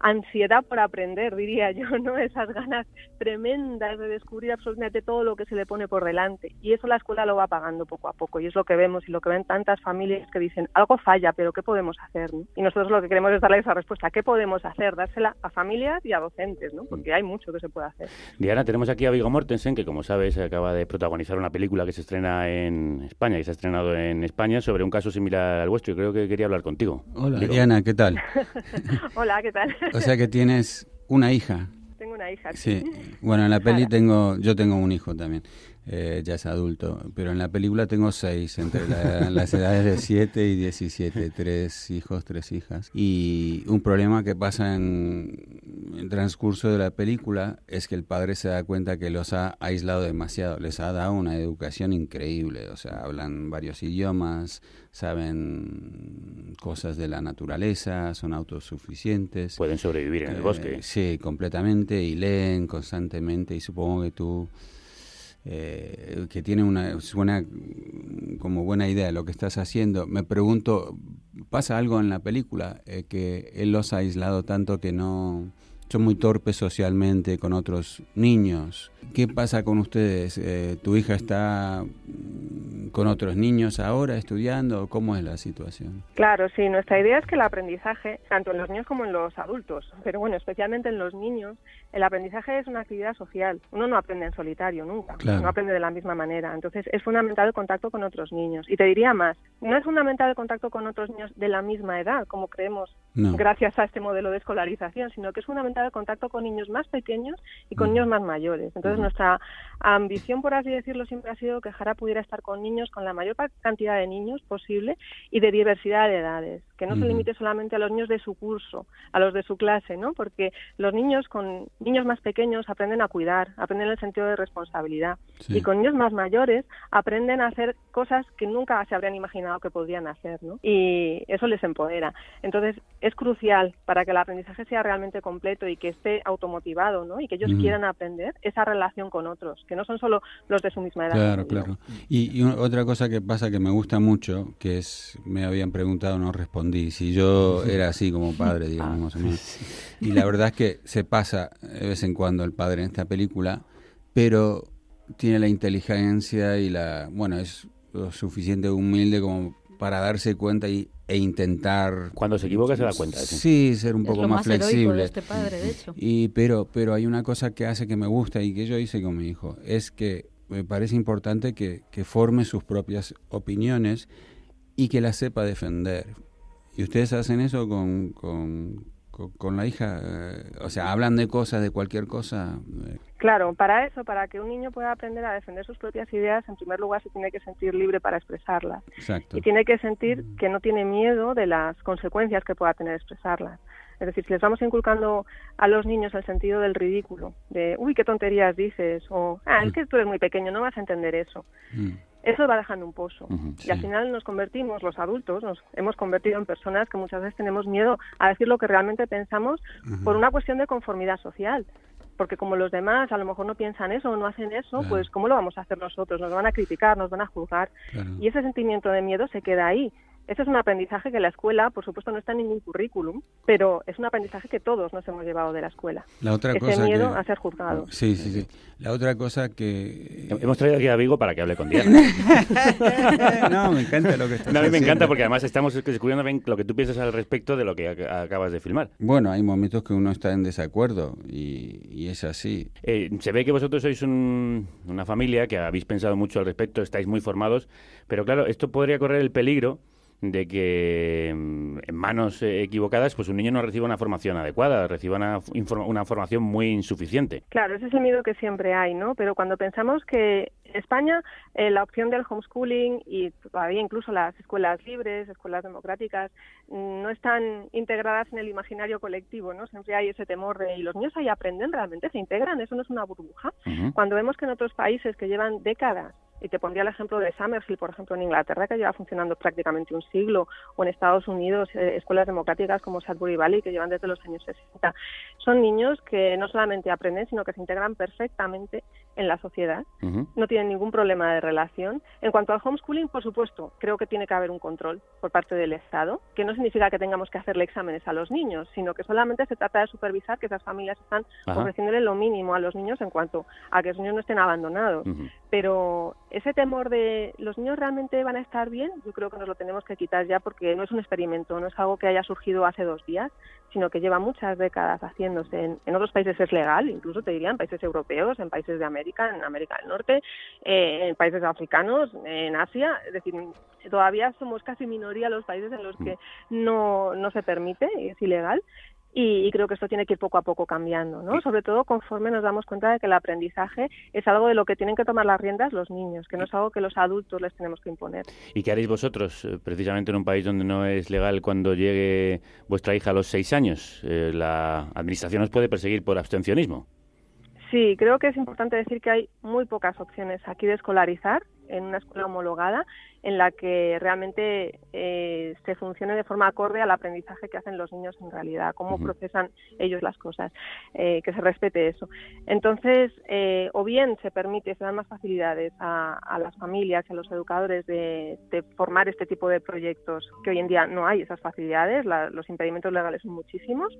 ansiedad por aprender, diría yo, ¿no? Esas ganas tremendas de descubrir absolutamente todo lo que se le pone por delante. Y eso la escuela lo va pagando poco a poco. Y es lo que vemos y lo que ven tantas familias que dicen, algo falla, pero ¿qué podemos hacer? ¿no? Y nosotros lo que queremos es darle esa respuesta. ¿Qué podemos hacer? Dársela a familias y a docentes, ¿no? Porque hay mucho que se puede hacer. Diana, tenemos aquí a Vigo Mortensen, que como sabes acaba de protagonizar una película que se estrena en España, que se ha estrenado en España, sobre un caso similar al vuestro. Y creo que quería hablar contigo. Hola, Vigo. Diana, ¿qué tal? Hola, ¿qué tal? O sea que tienes una hija. Tengo una hija. Sí. Bueno, en la peli tengo, yo tengo un hijo también. Eh, ya es adulto, pero en la película tengo seis, entre la, las edades de 7 y 17, tres hijos, tres hijas. Y un problema que pasa en, en el transcurso de la película es que el padre se da cuenta que los ha aislado demasiado, les ha dado una educación increíble, o sea, hablan varios idiomas, saben cosas de la naturaleza, son autosuficientes. Pueden sobrevivir en el eh, bosque. Sí, completamente, y leen constantemente, y supongo que tú eh, que tiene una suena como buena idea lo que estás haciendo. Me pregunto, ¿pasa algo en la película eh, que él los ha aislado tanto que no son muy torpes socialmente con otros niños? ¿Qué pasa con ustedes? Eh, ¿Tu hija está con otros niños ahora estudiando? ¿Cómo es la situación? Claro, sí, nuestra idea es que el aprendizaje, tanto en los niños como en los adultos, pero bueno, especialmente en los niños, el aprendizaje es una actividad social. Uno no aprende en solitario nunca, Claro. no aprende de la misma manera. Entonces es fundamental el contacto con otros niños. Y te diría más, no es fundamental el contacto con otros niños de la misma edad, como creemos No. gracias a este modelo de escolarización, sino que es fundamental el contacto con niños más pequeños y con niños más mayores. Entonces nuestra ambición, por así decirlo, siempre ha sido que Jara pudiera estar con niños, con la mayor cantidad de niños posible y de diversidad de edades, que no se limite solamente a los niños de su curso, a los de su clase, ¿no? Porque los niños con niños más pequeños aprenden a cuidar, aprenden el sentido de responsabilidad Sí. y con niños más mayores aprenden a hacer cosas que nunca se habrían imaginado que podrían hacer, ¿no? Y eso les empodera. Entonces, es crucial para que el aprendizaje sea realmente completo y que esté automotivado, ¿no? Y que ellos quieran aprender esa relación con otros, que no son solo los de su misma edad. Claro, claro. Y, otra cosa que pasa que me gusta mucho, que es, me habían preguntado, no respondí, si yo era así como padre, digamos, más o menos. Y la verdad es que se pasa de vez en cuando el padre en esta película, pero tiene la inteligencia y la, bueno, es lo suficiente humilde como para darse cuenta y, e intentar... Cuando se equivoca se da cuenta. sí. Sí, ser un Es poco lo más, más heroico de flexible. este padre, de hecho. Y pero pero hay una cosa que hace que me gusta y que yo hice con mi hijo, es que me parece importante que, que forme sus propias opiniones y que las sepa defender. Y ustedes hacen eso con, con, con- con la hija, eh, o sea, hablan de cosas, de cualquier cosa. eh, Claro, para eso, para que un niño pueda aprender a defender sus propias ideas, en primer lugar se tiene que sentir libre para expresarlas. Exacto. Y tiene que sentir que no tiene miedo de las consecuencias que pueda tener expresarlas. Es decir, si les vamos inculcando a los niños el sentido del ridículo, de, uy, qué tonterías dices, o, ah, es que tú eres muy pequeño, no vas a entender eso. Mm. Eso va dejando un pozo. sí. Y al final nos convertimos, los adultos, nos hemos convertido en personas que muchas veces tenemos miedo a decir lo que realmente pensamos por una cuestión de conformidad social. Porque como los demás a lo mejor no piensan eso o no hacen eso, Claro. pues ¿cómo lo vamos a hacer nosotros? Nos van a criticar, nos van a juzgar. Claro. Y ese sentimiento de miedo se queda ahí. Ese es un aprendizaje que la escuela, por supuesto, no está en ningún currículum, pero es un aprendizaje que todos nos hemos llevado de la escuela. La otra Ese cosa miedo que- a ser juzgados. Sí, sí, sí. La otra cosa que... Hemos traído aquí a Vigo para que hable con Diana. no, me encanta lo que estás No, a mí me haciendo. encanta porque además estamos descubriendo bien lo que tú piensas al respecto de lo que ac- acabas de filmar. Bueno, hay momentos que uno está en desacuerdo y, y es así. Eh, se ve que vosotros sois un- una familia que habéis pensado mucho al respecto, estáis muy formados, pero claro, esto podría correr el peligro de que mm, en manos eh, equivocadas pues un niño no reciba una formación adecuada, reciba una, una formación muy insuficiente. Claro, ese es el miedo que siempre hay, ¿no? Pero cuando pensamos que en España eh, la opción del homeschooling y todavía incluso las escuelas libres, escuelas democráticas, mm, no están integradas en el imaginario colectivo, ¿no? Siempre hay ese temor de, ¿y los niños ahí aprenden realmente? ¿Se integran? ¿Eso no es una burbuja? Cuando vemos que en otros países que llevan décadas, y te pondría el ejemplo de Summerfield, por ejemplo, en Inglaterra, que lleva funcionando prácticamente un siglo, o en Estados Unidos, eh, escuelas democráticas como Sudbury Valley, que llevan desde los años 60. Son niños que no solamente aprenden, sino que se integran perfectamente en la sociedad, no tienen ningún problema de relación. En cuanto al homeschooling, por supuesto, creo que tiene que haber un control por parte del Estado, que no significa que tengamos que hacerle exámenes a los niños, sino que solamente se trata de supervisar que esas familias están Ajá. ofreciéndole lo mínimo a los niños en cuanto a que los niños no estén abandonados. Pero ese temor de los niños realmente van a estar bien, yo creo que nos lo tenemos que quitar ya porque no es un experimento, no es algo que haya surgido hace dos días, sino que lleva muchas décadas haciéndose. En, en otros países es legal, incluso te diría en países europeos, en países de América, en América del Norte, eh, en países africanos, en Asia, es decir, todavía somos casi minoría los países en los que no, no se permite, y es ilegal. Y, y creo que esto tiene que ir poco a poco cambiando, ¿no? Sobre todo conforme nos damos cuenta de que el aprendizaje es algo de lo que tienen que tomar las riendas los niños, que no es algo que los adultos les tenemos que imponer. ¿Y qué haréis vosotros, eh, precisamente en un país donde no es legal cuando llegue vuestra hija a los seis años? Eh, la administración os puede perseguir por abstencionismo. Sí, creo que es importante decir que hay muy pocas opciones aquí de escolarizar en una escuela homologada en la que realmente eh, se funcione de forma acorde al aprendizaje que hacen los niños en realidad, cómo procesan ellos las cosas, eh, que se respete eso. Entonces, eh, o bien se permite, se dan más facilidades a, a las familias y a los educadores de, de formar este tipo de proyectos, que hoy en día no hay esas facilidades, la- los impedimentos legales son muchísimos,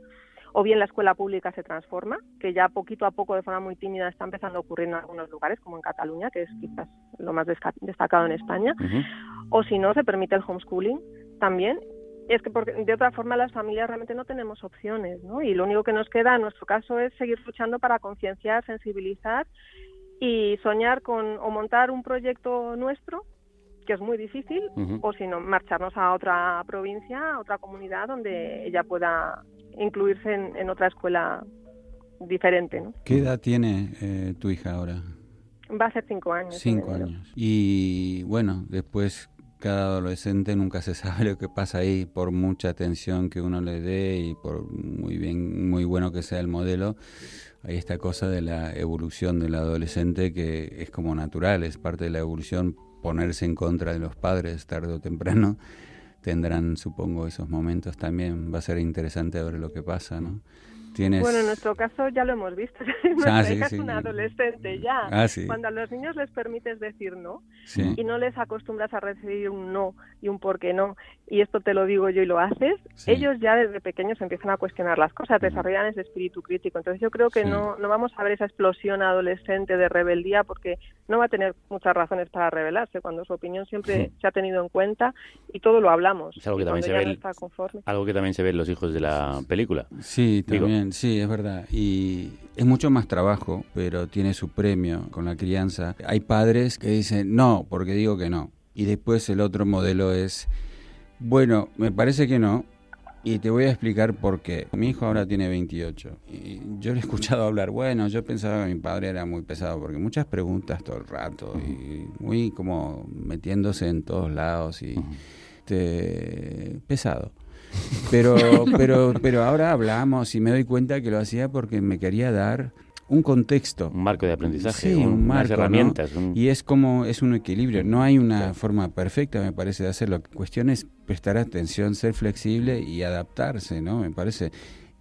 o bien la escuela pública se transforma, que ya poquito a poco de forma muy tímida está empezando a ocurrir en algunos lugares, como en Cataluña, que es quizás lo más destacado en España, o si no, se permite el homeschooling también. Es que porque de otra forma las familias realmente no tenemos opciones, ¿no? Y lo único que nos queda en nuestro caso es seguir luchando para concienciar, sensibilizar y soñar con o montar un proyecto nuestro que es muy difícil Ujú. o si no marcharnos a otra provincia, a otra comunidad donde ella pueda incluirse en, en otra escuela diferente, ¿no? ¿Qué edad tiene eh, tu hija ahora? Va a ser cinco años. Cinco años. Y bueno, después cada adolescente nunca se sabe lo que pasa ahí por mucha atención que uno le dé y por muy bien, muy bueno que sea el modelo. Hay esta cosa de la evolución del adolescente que es como natural, es parte de la evolución ponerse en contra de los padres tarde o temprano. Tendrán, supongo, esos momentos también. Va a ser interesante ver lo que pasa, ¿no? Tienes... Bueno, en nuestro caso ya lo hemos visto. Ah, Nuestra sí, hija sí. es una adolescente ya. Ah, sí. Cuando a los niños les permites decir no Sí. y no les acostumbras a recibir un no y un por qué no, y esto te lo digo yo y lo haces, Sí. ellos ya desde pequeños empiezan a cuestionar las cosas, desarrollan ese espíritu crítico. Entonces yo creo que Sí. no, no vamos a ver esa explosión adolescente de rebeldía porque no va a tener muchas razones para rebelarse cuando su opinión siempre se ha tenido en cuenta y todo lo hablamos. Es algo que también se ve no el- está conforme. Algo que también se ve en los hijos de la película. Sí, Digo. También, sí, es verdad. Y es mucho más trabajo, pero tiene su premio con la crianza. Hay padres que dicen no, porque digo que no. Y después el otro modelo es, bueno, me parece que no. Y te voy a explicar por qué. Mi hijo ahora tiene 28. Y yo le he escuchado hablar, bueno, yo pensaba que mi padre era muy pesado, porque muchas preguntas todo el rato, y muy como metiéndose en todos lados, y este, pesado. Pero, pero, pero ahora hablamos y me doy cuenta que lo hacía porque me quería dar un contexto. Un marco de aprendizaje, Sí, un- un unas marco, ¿no? herramientas, un- Y es como, es un equilibrio. No hay una forma perfecta, me parece, de hacerlo. La cuestión es prestar atención, ser flexible y adaptarse, ¿no? Me parece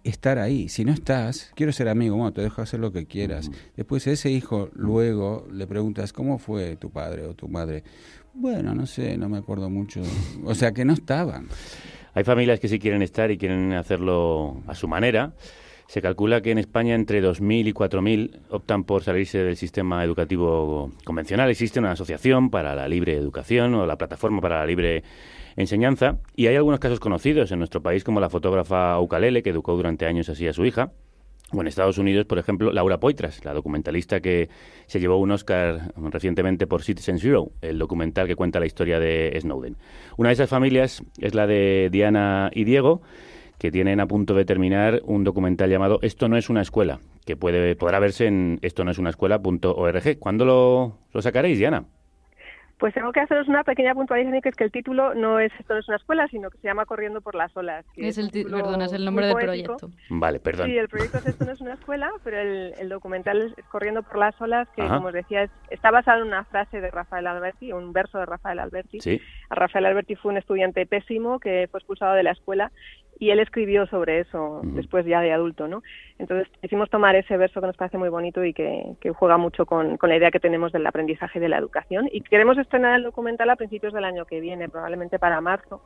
estar ahí. Si no estás, quiero ser amigo, bueno, te dejo hacer lo que quieras. Después ese hijo, luego le preguntas, ¿cómo fue tu padre o tu madre? Bueno, no sé, no me acuerdo mucho. O sea, que no estaban. Hay familias que sí quieren estar y quieren hacerlo a su manera. Se calcula que en España entre 2.000 y 4.000 optan por salirse del sistema educativo convencional. Existe una asociación para la libre educación o la plataforma para la libre enseñanza y hay algunos casos conocidos en nuestro país como la fotógrafa Ukalele que educó durante años así a su hija. En Estados Unidos, por ejemplo, Laura Poitras, la documentalista que se llevó un Oscar recientemente por Citizen Zero, el documental que cuenta la historia de Snowden. Una de esas familias es la de Diana y Diego, que tienen a punto de terminar un documental llamado Esto no es una escuela, que puede, podrá verse en esto no es una escuela.org. ¿Cuándo lo, lo sacaréis, Diana? Pues tengo que haceros una pequeña puntualización que es que el título no es esto no es una escuela, sino que se llama Corriendo por las olas. Es el perdón, es el nombre del poético. proyecto. Vale, perdón. Sí, el proyecto es Esto no es una escuela, pero el, el documental es, es Corriendo por las olas, que Ajá. como os decía, es- está basado en una frase de Rafael Alberti, un verso de Rafael Alberti. Sí. Rafael Alberti fue un estudiante pésimo que fue expulsado de la escuela y él escribió sobre eso después ya de adulto, ¿no? Entonces quisimos tomar ese verso que nos parece muy bonito y que, que juega mucho con, con la idea que tenemos del aprendizaje y de la educación. Y queremos estrenar el documental a principios del año que viene, probablemente para marzo,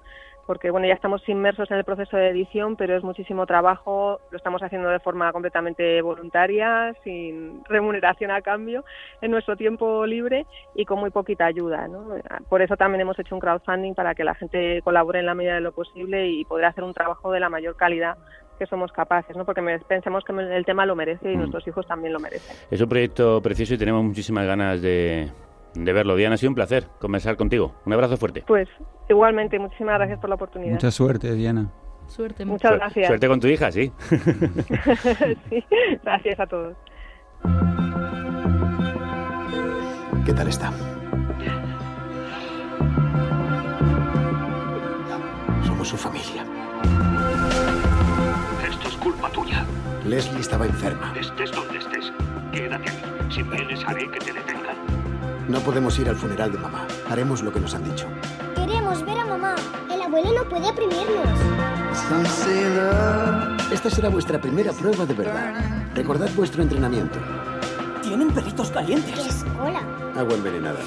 porque bueno, ya estamos inmersos en el proceso de edición, pero es muchísimo trabajo, lo estamos haciendo de forma completamente voluntaria, sin remuneración a cambio, en nuestro tiempo libre y con muy poquita ayuda, ¿no? Por eso también hemos hecho un crowdfunding para que la gente colabore en la medida de lo posible y poder hacer un trabajo de la mayor calidad que somos capaces, ¿no? Porque pensamos que el tema lo merece y Mm. nuestros hijos también lo merecen. Es un proyecto precioso y tenemos muchísimas ganas de, de verlo. Diana, ha sido un placer conversar contigo. Un abrazo fuerte. Pues igualmente, muchísimas gracias por la oportunidad. Mucha suerte, Diana. Suerte. Muchas gracias. Suerte con tu hija, sí. Sí, gracias a todos. ¿Qué tal está? Somos su familia. Esto es culpa tuya. Leslie estaba enferma. Estés donde estés. Quédate aquí. Si vienes, haré que te detengan. No podemos ir al funeral de mamá. Haremos lo que nos han dicho. Queremos ver a mamá. El abuelo no puede oprimirnos. Esta será vuestra primera prueba de verdad. Recordad vuestro entrenamiento. Tienen perritos calientes. ¡Qué escola! Agua envenenada.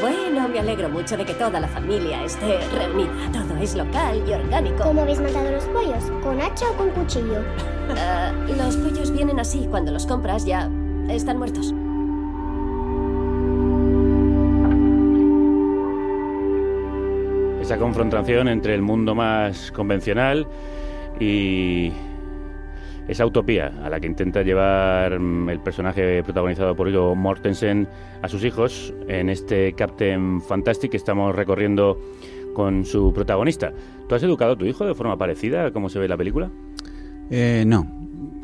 Bueno, mi alegro mucho de que toda la familia esté reunida. Todo es local y orgánico. ¿Cómo habéis matado los pollos? ¿Con hacha o con cuchillo? Ah, los pollos vienen así. Cuando los compras ya están muertos. Esa confrontación entre el mundo más convencional y esa utopía a la que intenta llevar mm, el personaje protagonizado por Viggo Mortensen a sus hijos en este Captain Fantastic que estamos recorriendo con su protagonista. ¿Tú has educado a tu hijo de forma parecida a cómo se ve en la película? Eh, no,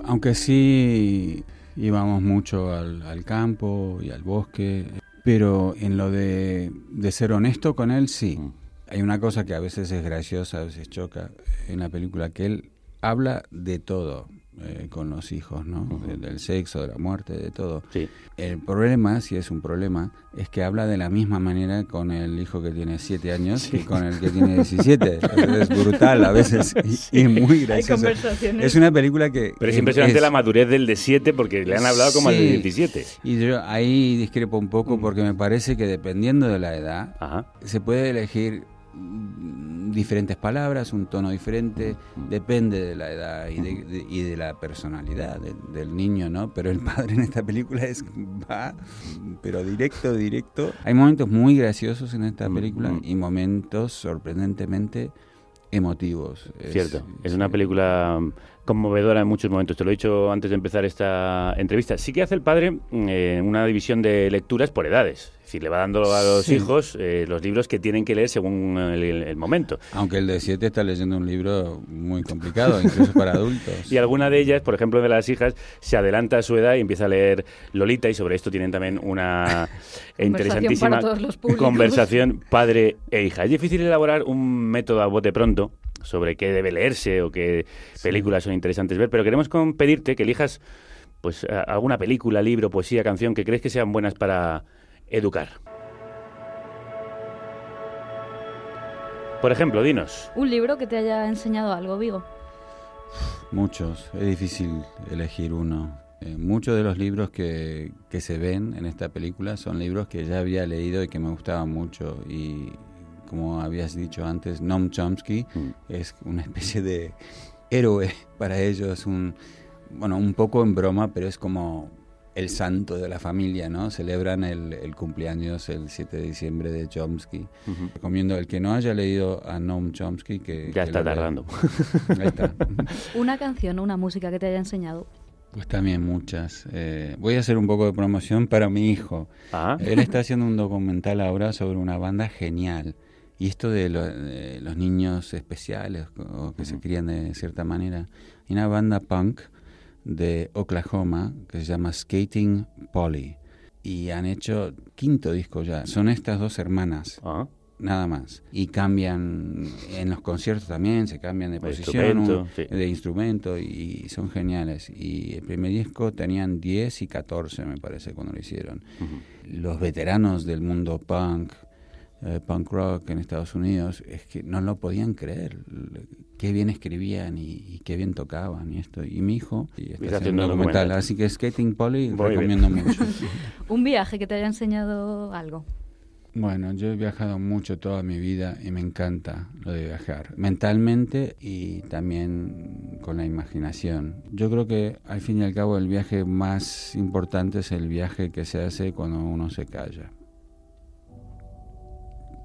aunque sí íbamos mucho al, al campo y al bosque, pero en lo de, de ser honesto con él, sí. Hay una cosa que a veces es graciosa, a veces choca en la película, que él habla de todo eh, con los hijos, ¿no? De- del sexo, de la muerte, de todo. El problema, si es un problema, es que habla de la misma manera con el hijo que tiene 7 años que con el que tiene 17. es brutal a veces y, y muy gracioso. conversaciones. Es una película que... Pero es impresionante es- la madurez del de 7 porque le han hablado como al de Sí. 17. Y yo ahí discrepo un poco porque me parece que dependiendo de la edad, se puede elegir mm, diferentes palabras, un tono diferente, depende de la edad y de, de- y de la personalidad de- del niño, ¿no? Pero el padre en esta película es va, pero directo, directo. Hay momentos muy graciosos en esta película y momentos sorprendentemente emotivos. Cierto, es una película conmovedora en muchos momentos. Te lo he dicho antes de empezar esta entrevista. Sí que hace el padre eh, una división de lecturas por edades. Es decir, le va dando a los Sí. hijos eh, los libros que tienen que leer según el, el momento. Aunque el de 7 está leyendo un libro muy complicado, incluso para adultos. Y alguna de ellas, por ejemplo, de las hijas, se adelanta a su edad y empieza a leer Lolita y sobre esto tienen también una interesantísima conversación padre e hija. Es difícil elaborar un método a bote pronto sobre qué debe leerse o qué películas son interesantes ver, pero queremos pedirte que elijas pues a- alguna película, libro, poesía, canción que crees que sean buenas para educar. Por ejemplo, dinos. Un libro que te haya enseñado algo, Vigo. Muchos, es difícil elegir uno. Eh, muchos de los libros que, que se ven en esta película son libros que ya había leído y que me gustaban mucho. Y como habías dicho antes, Noam Chomsky es una especie de héroe para ellos, un, bueno, un poco en broma, pero es como el santo de la familia, ¿no? Celebran el, el cumpleaños el 7 de diciembre de Chomsky. Ujú. Recomiendo el que no haya leído a Noam Chomsky que... Ya que está tardando. Ahí está. Una canción o una música que te haya enseñado. Pues también muchas. Eh, voy a hacer un poco de promoción para mi hijo. Ah. Él está haciendo un documental ahora sobre una banda genial. Y esto de, lo- de los niños especiales o que se crían de cierta manera. Hay una banda punk de Oklahoma que se llama Skating Polly. Y han hecho quinto disco ya. Son estas dos hermanas. Nada más. Y cambian en los conciertos también, se cambian de De posición, instrumento, un- sí. de instrumento y son geniales. Y el primer disco tenían 10 y 14, me parece, cuando lo hicieron. Los veteranos del mundo punk, eh, punk rock en Estados Unidos, es que no lo podían creer. Qué bien escribían y, y qué bien tocaban y esto. Y mi hijo y está Está haciendo un documental. documental. Así que Skating Muy bien. recomiendo mucho. Un viaje que te haya enseñado algo. Bueno, yo he viajado mucho toda mi vida y me encanta lo de viajar, mentalmente y también con la imaginación. Yo creo que al fin y al cabo el viaje más importante es el viaje que se hace cuando uno se calla.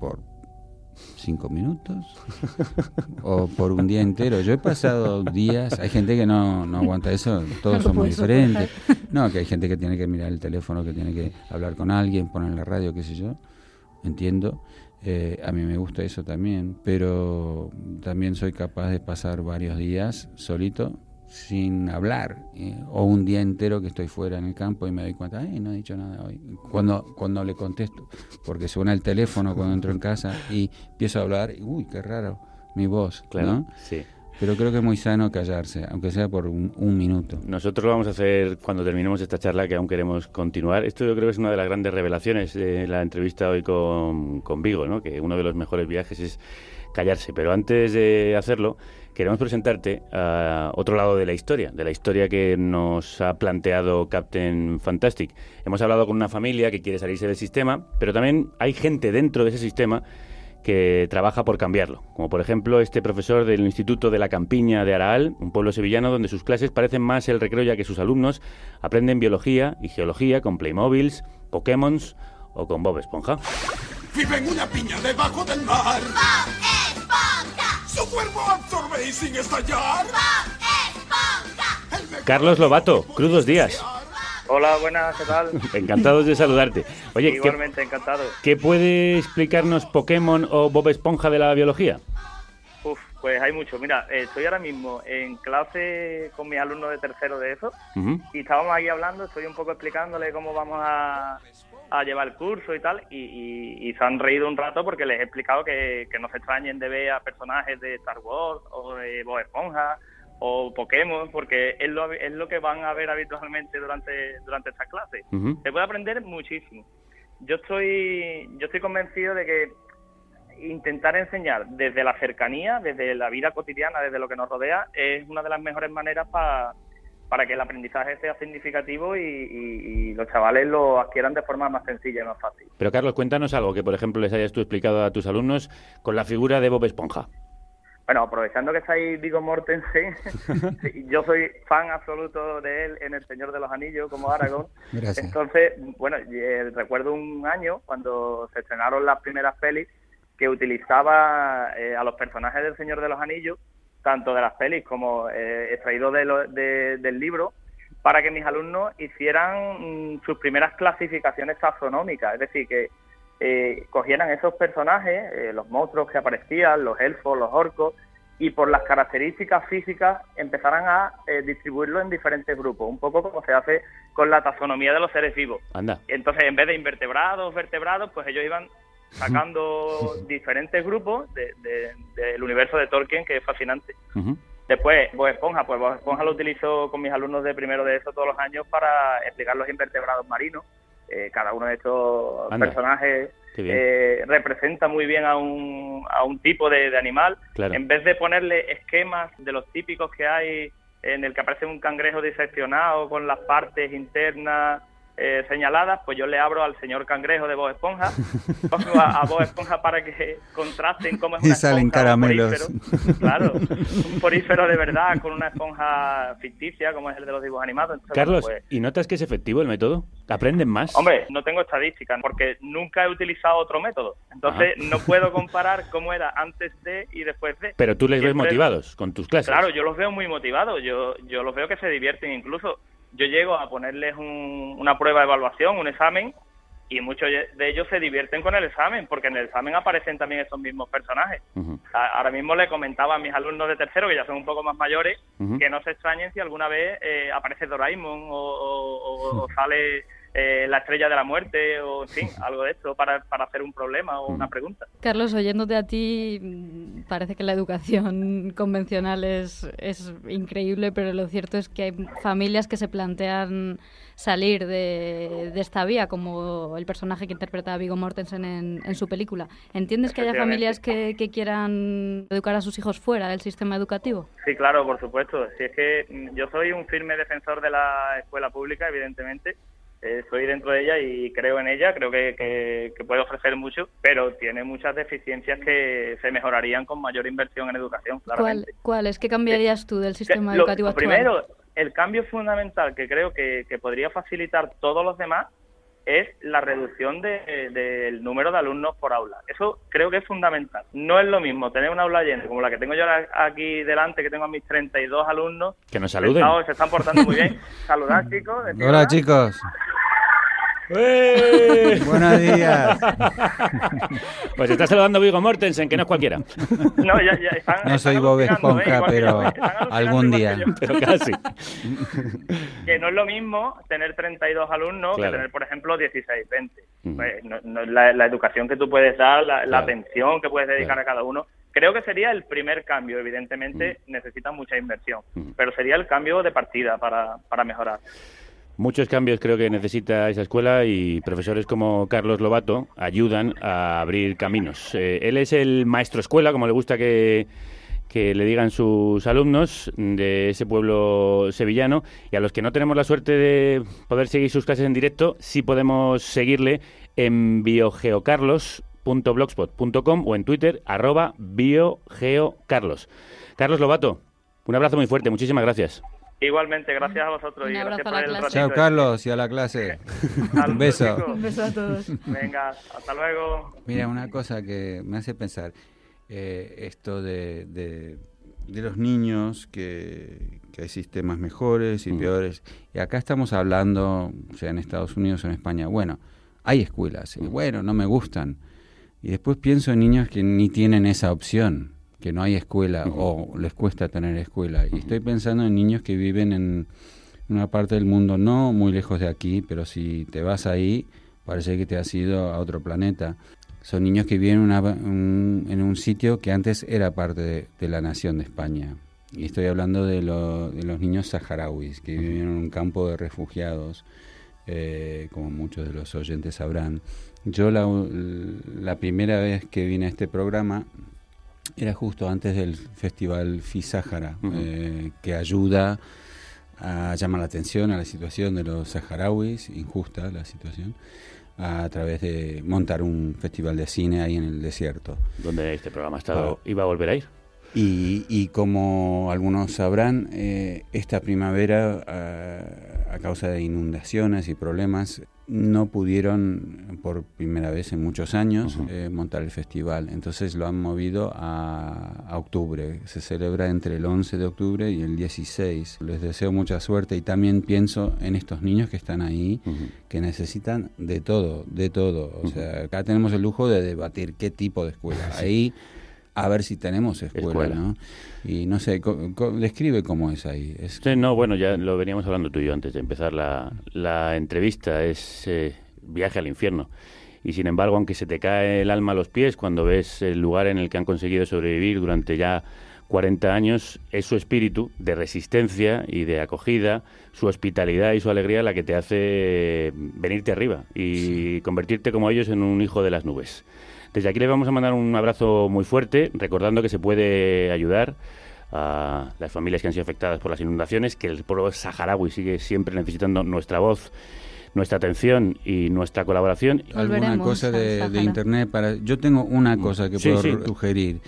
Por cinco minutos o por un día entero. Yo he pasado días, hay gente que no, no aguanta eso, todos No somos diferentes. No, que hay gente que tiene que mirar el teléfono, que tiene que hablar con alguien, poner la radio, qué sé yo. Entiendo. Eh, a mí me gusta eso también, pero también soy capaz de pasar varios días solito sin hablar eh, o un día entero que estoy fuera en el campo y me doy cuenta, ay, no he dicho nada hoy. Cuando cuando le contesto, porque suena el teléfono cuando entro en casa y empiezo a hablar, y, uy, qué raro mi voz, Claro, ¿no? sí. Pero creo que es muy sano callarse, aunque sea por un, un minuto. Nosotros lo vamos a hacer cuando terminemos esta charla, que aún queremos continuar. Esto yo creo que es una de las grandes revelaciones de la entrevista hoy con, con Vigo, ¿no? que uno de los mejores viajes es callarse. Pero antes de hacerlo, queremos presentarte a otro lado de la historia, de la historia que nos ha planteado Captain Fantastic. Hemos hablado con una familia que quiere salirse del sistema, pero también hay gente dentro de ese sistema que trabaja por cambiarlo, como por ejemplo este profesor del Instituto de la Campiña de Araal, un pueblo sevillano donde sus clases parecen más el recreo ya que sus alumnos aprenden biología y geología con Playmobiles, Pokémons o con Bob Esponja. Vive en una piña debajo del mar. ¡Bob Esponja! Su cuerpo absorbe y sin estallar. ¡Bob Esponja! Carlos Lobato, crudos días. Hola, buenas, ¿qué tal? Encantados de saludarte. Oye, ¿qué, Igualmente, encantado. ¿qué puede explicarnos Pokémon o Bob Esponja de la biología? Uf, pues hay mucho. Mira, eh, estoy ahora mismo en clase con mis alumnos de tercero de eso y estábamos ahí hablando, estoy un poco explicándole cómo vamos a, a llevar el curso y tal y, y- y se han reído un rato porque les he explicado que, que no se extrañen de ver a personajes de Star Wars o de Bob Esponja o Pokémon porque es lo, es lo que van a ver habitualmente durante, durante esta clase. Ujú. Se puede aprender muchísimo. Yo estoy, yo estoy convencido de que intentar enseñar desde la cercanía, desde la vida cotidiana, desde lo que nos rodea, es una de las mejores maneras pa- para que el aprendizaje sea significativo y, y- y los chavales lo adquieran de forma más sencilla y más fácil. Pero Carlos, cuéntanos algo que, por ejemplo, les hayas tú explicado a tus alumnos con la figura de Bob Esponja. Bueno, aprovechando que está ahí Vigo Mortensen, yo soy fan absoluto de él en El Señor de los Anillos como Aragorn. Gracias. Entonces, bueno, eh, recuerdo un año cuando se estrenaron las primeras pelis que utilizaba eh, a los personajes del Señor de los Anillos, tanto de las pelis como eh, extraídos de lo- de- del libro, para que mis alumnos hicieran mm, sus primeras clasificaciones taxonómicas, es decir, que eh, cogieran esos personajes, eh, los monstruos que aparecían, los elfos, los orcos, y por las características físicas empezaran a eh, distribuirlo en diferentes grupos, un poco como se hace con la taxonomía de los seres vivos. Anda. Entonces, en vez de invertebrados, vertebrados, pues ellos iban sacando diferentes grupos de- de- del universo de Tolkien, que es fascinante. Después, Bob Esponja, pues Bob Esponja lo utilizo con mis alumnos de primero de eso todos los años para explicar los invertebrados marinos. Eh, cada uno de estos Anda. personajes eh, representa muy bien a un, a un tipo de, de animal. Claro. En vez de ponerle esquemas de los típicos que hay en el que aparece un cangrejo diseccionado con las partes internas eh, señaladas, pues yo le abro al señor cangrejo de Bob Esponja, pongo a, a Bob Esponja para que contrasten cómo es Y una salen esponja, un caramelos. porífero. Claro, un porífero de verdad con una esponja ficticia como es el de los dibujos animados. Entonces, Carlos, pues, ¿y notas que es efectivo el método? ¿Aprenden más? Hombre, no tengo estadísticas porque nunca he utilizado otro método. Entonces no puedo comparar cómo era antes de y después de. Pero tú les ves motivados con tus clases. Claro, yo los veo muy motivados. Yo, yo los veo que se divierten. Incluso yo llego a ponerles un- una prueba de evaluación, un examen, y muchos de ellos se divierten con el examen, porque en el examen aparecen también esos mismos personajes. Ahora mismo le comentaba a mis alumnos de tercero, que ya son un poco más mayores, que no se extrañen si alguna vez eh, aparece Doraemon o, o- o- o sale eh, la estrella de la muerte o, en fin, algo de esto para, para hacer un problema o una pregunta. Carlos, oyéndote a ti, mm, parece que la educación convencional es, es increíble, pero lo cierto es que hay familias que se plantean salir de, de esta vía, como el personaje que interpreta a Viggo Mortensen en, en su película. ¿Entiendes que haya familias que, que quieran educar a sus hijos fuera del sistema educativo? Sí, claro, por supuesto. Si es que mm, yo soy un firme defensor de la escuela pública, evidentemente. Soy dentro de ella y creo en ella, creo que, que- que puede ofrecer mucho, pero tiene muchas deficiencias que se mejorarían con mayor inversión en educación, ¿Cuál, claramente. ¿Cuáles? ¿Qué cambiarías tú del sistema educativo lo actual? primero, el cambio fundamental que creo que, que podría facilitar todos los demás es la reducción de- del número de alumnos por aula. Eso creo que es fundamental. No es lo mismo tener una aula llena como la que tengo yo aquí delante, que tengo a mis 32 alumnos. Que nos saluden. Se están portando muy bien. Saludar, chicos. Hola chicos. Buenos días. Pues está saludando Vigo Mortensen, que no es cualquiera. No, ya, ya están, No soy Bob Esponja, pero algún día. Pero casi. que no es lo mismo tener 32 alumnos Claro. que tener, por ejemplo, 16, 20. Ujú. Pues, no- no- la, la educación que tú puedes dar, la, atención que puedes dedicar Claro. a cada uno, creo que sería el primer cambio. Evidentemente necesita mucha inversión, pero sería el cambio de partida para, para mejorar. Muchos cambios creo que necesita esa escuela y profesores como Carlos Lobato ayudan a abrir caminos. Eh, él es el maestro escuela, como le gusta que, que le digan sus alumnos de ese pueblo sevillano y a los que no tenemos la suerte de poder seguir sus clases en directo, sí podemos seguirle en biogeocarlos.blogspot.com o en Twitter arroba biogeocarlos. Carlos Lobato, un abrazo muy fuerte, muchísimas gracias. Igualmente, gracias a vosotros y Un gracias abrazo a por la el. Chao, Carlos, y a la clase. Un beso. chicos. Un beso a todos. Venga, hasta luego. Mira, una cosa que me hace pensar, eh, esto de, de, de los niños, que, que hay sistemas mejores y peores, y acá estamos hablando, sea en Estados Unidos o en España, bueno, hay escuelas, y bueno, no me gustan, y después pienso en niños que ni tienen esa opción, que no hay escuela o les cuesta tener escuela, y estoy pensando en niños que viven en una parte del mundo no muy lejos de aquí, pero si te vas ahí, parece que te has ido a otro planeta. Son niños que viven una- un- en un sitio que antes era parte de, de la nación de España. Y estoy hablando de, lo- de los niños saharauis, que viven en un campo de refugiados, eh, como muchos de los oyentes sabrán. Yo la, la primera vez que vine a este programa era justo antes del festival FISAHARA, Ujú. eh, que ayuda a llamar la atención a la situación de los saharauis, injusta la situación, a través de montar un festival de cine ahí en el desierto. Donde este programa ha estado, iba a volver a ir. Y, y como algunos sabrán, eh, esta primavera, a, a causa de inundaciones y problemas, no pudieron por primera vez en muchos años eh, montar el festival. Entonces lo han movido a, a octubre. Se celebra entre el 11 de octubre y el 16. Les deseo mucha suerte y también pienso en estos niños que están ahí, que necesitan de todo, de todo. O sea, acá tenemos el lujo de debatir qué tipo de escuela. Ahí a ver si tenemos escuela, Escuela. ¿no? Y no sé, co- co- describe cómo es ahí. Es, Sí, no, bueno, ya lo veníamos hablando tú y yo antes de empezar la, la entrevista. Es eh, viaje al infierno. Y sin embargo, aunque se te cae el alma a los pies cuando ves el lugar en el que han conseguido sobrevivir durante ya 40 años, es su espíritu de resistencia y de acogida, su hospitalidad y su alegría la que te hace venirte arriba y convertirte como ellos en un hijo de las nubes. Desde aquí le vamos a mandar un abrazo muy fuerte, recordando que se puede ayudar a las familias que han sido afectadas por las inundaciones, que el pueblo saharaui sigue siempre necesitando nuestra voz, nuestra atención y nuestra colaboración. alguna cosa de, de internet para yo tengo una cosa que Sí, puedo sí. sugerir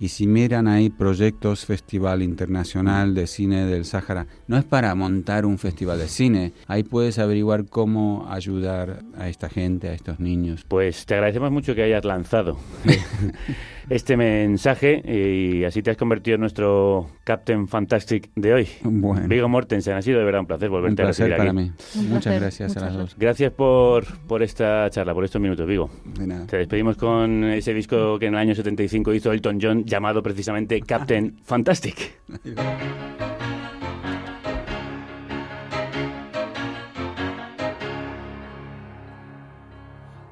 y si miran ahí proyectos Festival Internacional de Cine del Sáhara no es para montar un festival de cine ahí puedes averiguar cómo ayudar a esta gente a estos niños Pues te agradecemos mucho que hayas lanzado este mensaje y así te has convertido en nuestro Captain Fantastic de hoy. Vigo Mortensen, ha sido de verdad un placer un volverte a placer recibir para aquí. mí Un muchas gracias a las dos Gracias por, por esta charla, por estos minutos, Vigo. De nada. Te despedimos con ese disco que en el año 75 hizo Elton John, llamado precisamente Captain Fantastic.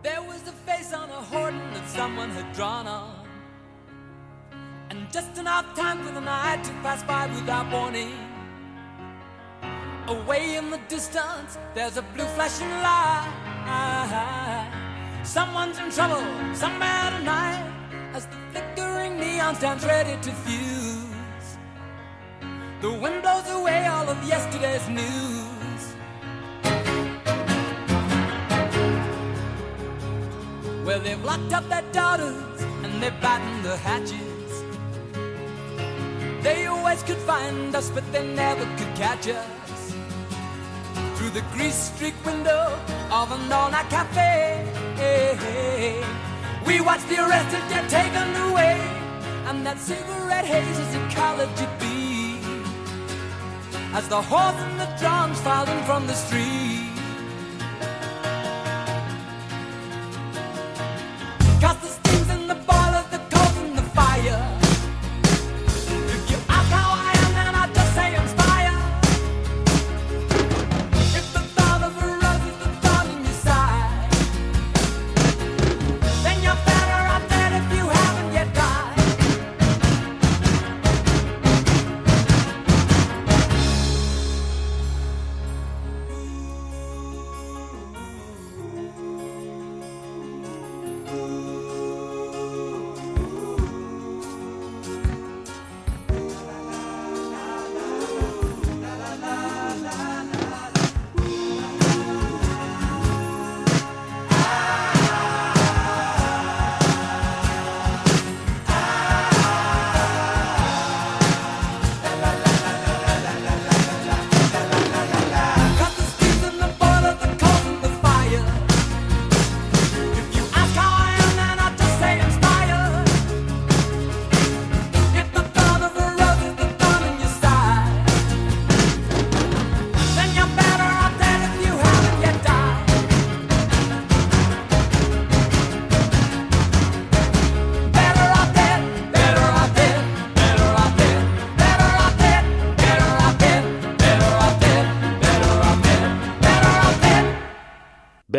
There was a face on a hoarding that someone had drawn on. And just enough time for the night to pass by without warning. Away in the distance, there's a blue flashing light. Someone's in trouble somewhere tonight as the flickering neon stands ready to fuse. The wind blows away all of yesterday's news. Well, they've locked up their daughters and they've battened the hatches. They always could find us, but they never could catch us. Through the grease streaked window of an all night cafe, we watch the arrested get taken away. And that cigarette haze is a college to be as the horse and the drums in from the street. Cause the steam's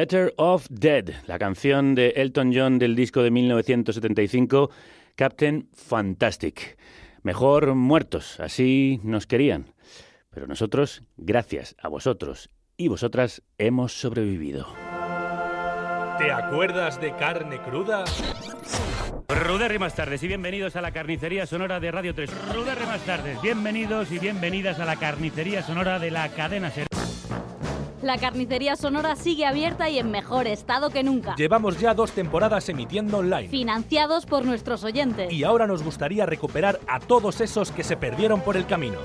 Better Off Dead, la canción de Elton John del disco de 1975, Captain Fantastic. Mejor muertos, así nos querían. Pero nosotros, gracias a vosotros y vosotras, hemos sobrevivido. ¿Te acuerdas de carne cruda? Ruderri más tardes y bienvenidos a la carnicería sonora de Radio 3. Ruderri más tardes, bienvenidos y bienvenidas a la carnicería sonora de la cadena Ser. La carnicería sonora sigue abierta y en mejor estado que nunca. Llevamos ya dos temporadas emitiendo online. Financiados por nuestros oyentes. Y ahora nos gustaría recuperar a todos esos que se perdieron por el camino.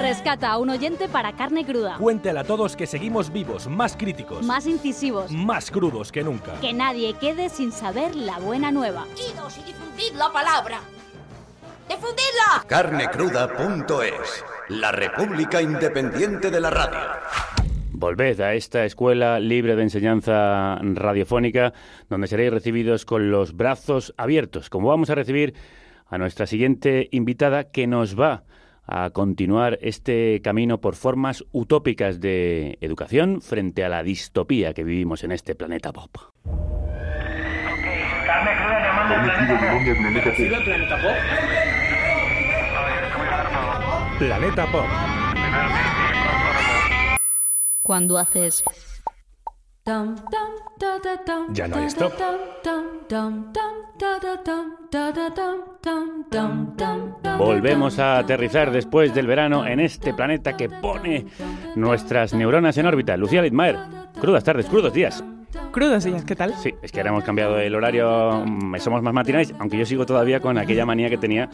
Rescata a un oyente para carne cruda. Cuéntale a todos que seguimos vivos, más críticos, Más incisivos. más crudos que nunca. Que nadie quede sin saber la buena nueva. Idos y difundid la palabra. ¡Difundidla! Carnecruda.es, la República Independiente de la Radio. Volved a esta escuela libre de enseñanza radiofónica donde seréis recibidos con los brazos abiertos, como vamos a recibir a nuestra siguiente invitada que nos va a continuar este camino por formas utópicas de educación frente a la distopía que vivimos en este planeta pop. Planeta Pop. Cuando haces... Ya no hay stop. Volvemos a aterrizar después del verano en este planeta que pone nuestras neuronas en órbita. Lucía Litmaer, crudas tardes, crudos días. Crudos días, ¿qué tal? Sí, es que ahora hemos cambiado el horario, mm, somos más matinales, aunque yo sigo todavía con aquella manía que tenía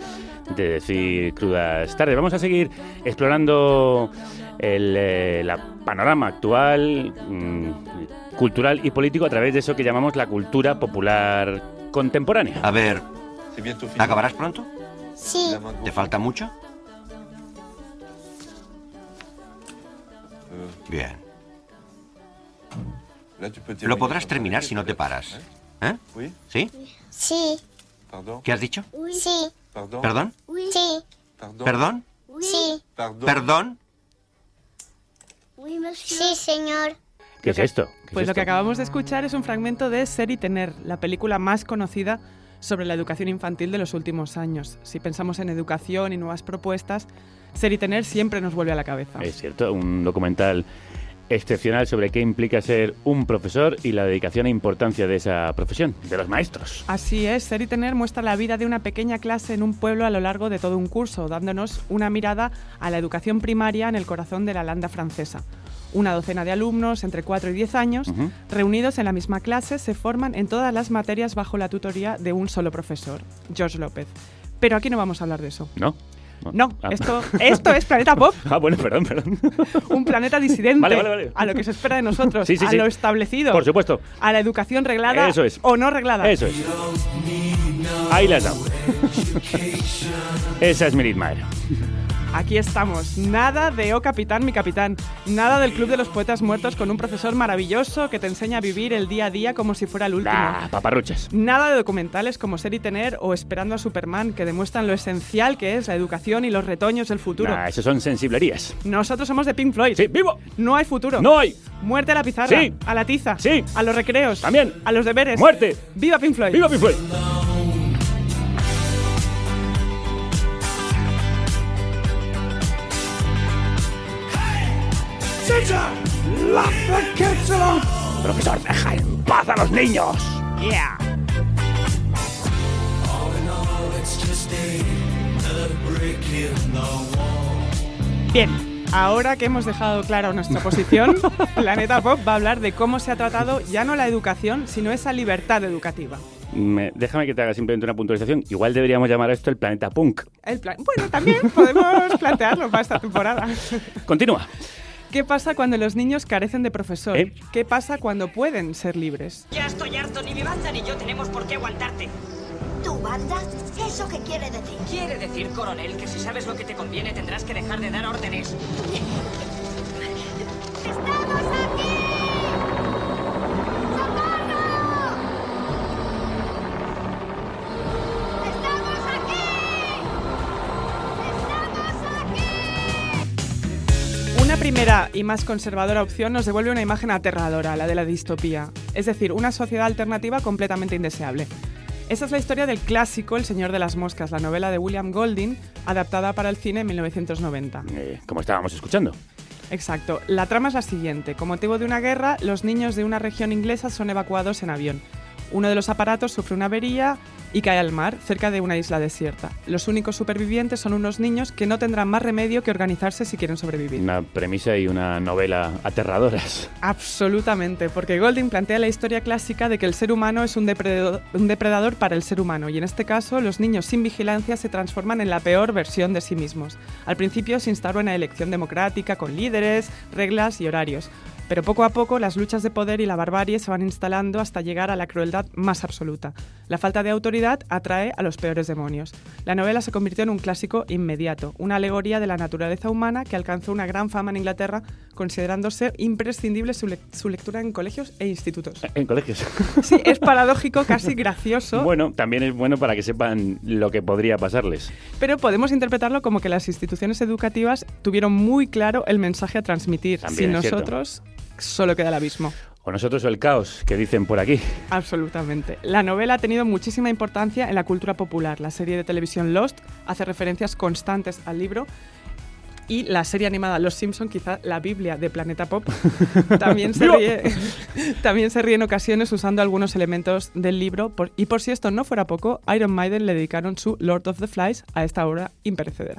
de decir crudas tardes. Vamos a seguir explorando el eh, la panorama actual, mm, cultural y político a través de eso que llamamos la cultura popular contemporánea. A ver, ¿acabarás pronto? Sí. ¿Te falta mucho? Bien. Lo podrás terminar si no te paras. ¿Eh? ¿Sí? Sí. ¿Qué has dicho? Sí. ¿Perdón? Sí. ¿Perdón? Sí. ¿Perdón? Sí, señor. ¿Qué es esto? ¿Qué es Pues lo esto? que acabamos de escuchar es un fragmento de Ser y Tener, la película más conocida sobre la educación infantil de los últimos años. Si pensamos en educación y nuevas propuestas, Ser y Tener siempre nos vuelve a la cabeza. Es cierto, un documental excepcional sobre qué implica ser un profesor y la dedicación e importancia de esa profesión, de los maestros. Así es, Ser y Tener muestra la vida de una pequeña clase en un pueblo a lo largo de todo un curso, dándonos una mirada a la educación primaria en el corazón de la landa francesa. Una docena de alumnos, entre 4 y 10 años, reunidos en la misma clase, se forman en todas las materias bajo la tutoría de un solo profesor, George López. Pero aquí no vamos a hablar de eso. ¿No? No, Ah. esto, esto es Planeta Pop, Ah, bueno, perdón, perdón. un planeta disidente Vale, vale, vale. a lo que se espera de nosotros, Sí, sí, a sí. lo establecido, Por supuesto. a la educación reglada Eso es. o no reglada. Eso es. Ahí las dado. Esa es Mirit Maer. Aquí estamos. Nada de Oh Capitán, mi capitán. Nada del Club de los Poetas Muertos con un profesor maravilloso que te enseña a vivir el día a día como si fuera el último. Ah, paparruchas. Nada de documentales como Ser y Tener o Esperando a Superman que demuestran lo esencial que es la educación y los retoños del futuro. Nah, eso son sensiblerías. Nosotros somos de Pink Floyd. Sí, vivo. No hay futuro. No hay. Muerte a la pizarra. Sí. A la tiza. Sí. A los recreos. También. A los deberes. Muerte. ¡Viva Pink Floyd! ¡Viva Pink Floyd! Profesor, deja en paz a los niños. Yeah. Bien, ahora que hemos dejado clara nuestra posición, Planeta Pop va a hablar de cómo se ha tratado ya no la educación, sino esa libertad educativa. Me- déjame que te haga simplemente una puntualización. Igual deberíamos llamar a esto el planeta punk. El plan, bueno, también podemos plantearlo para esta temporada. Continúa. ¿Qué pasa cuando los niños carecen de profesor? ¿Eh? ¿Qué pasa cuando pueden ser libres? Ya estoy harto, ni mi banda ni yo tenemos por qué aguantarte. ¿Tu banda? ¿Eso qué quiere decir? Quiere decir, coronel, que si sabes lo que te conviene tendrás que dejar de dar órdenes. Primera y más conservadora opción nos devuelve una imagen aterradora, la de la distopía, es decir, una sociedad alternativa completamente indeseable. Esa es la historia del clásico El Señor de las Moscas, la novela de William Golding, adaptada para el cine en 1990. Eh, como estábamos escuchando. Exacto. La trama es la siguiente. Con motivo de una guerra, los niños de una región inglesa son evacuados en avión. Uno de los aparatos sufre una avería y cae al mar, cerca de una isla desierta. Los únicos supervivientes son unos niños que no tendrán más remedio que organizarse si quieren sobrevivir. Una premisa y una novela aterradoras. Absolutamente, porque Golding plantea la historia clásica de que el ser humano es un depredador, un depredador para el ser humano y en este caso los niños sin vigilancia se transforman en la peor versión de sí mismos. Al principio se instaura una elección democrática con líderes, reglas y horarios. Pero poco a poco las luchas de poder y la barbarie se van instalando hasta llegar a la crueldad más absoluta. La falta de autoridad atrae a los peores demonios. La novela se convirtió en un clásico inmediato, una alegoría de la naturaleza humana que alcanzó una gran fama en Inglaterra, considerándose imprescindible su, le- su lectura en colegios e institutos. En colegios. Sí, es paradójico, casi gracioso, Bueno, también es bueno para que sepan lo que podría pasarles. pero podemos interpretarlo como que las instituciones educativas tuvieron muy claro el mensaje a transmitir. También si es cierto. Solo queda el abismo. O nosotros o el caos, que dicen por aquí. Absolutamente. La novela ha tenido muchísima importancia en la cultura popular. La serie de televisión Lost hace referencias constantes al libro y la serie animada Los Simpson, quizá la Biblia de Planeta Pop, también se ríe, también se ríe en ocasiones usando algunos elementos del libro. Por- y por si esto no fuera poco, Iron Maiden le dedicaron su Lord of the Flies a esta obra imperecedera.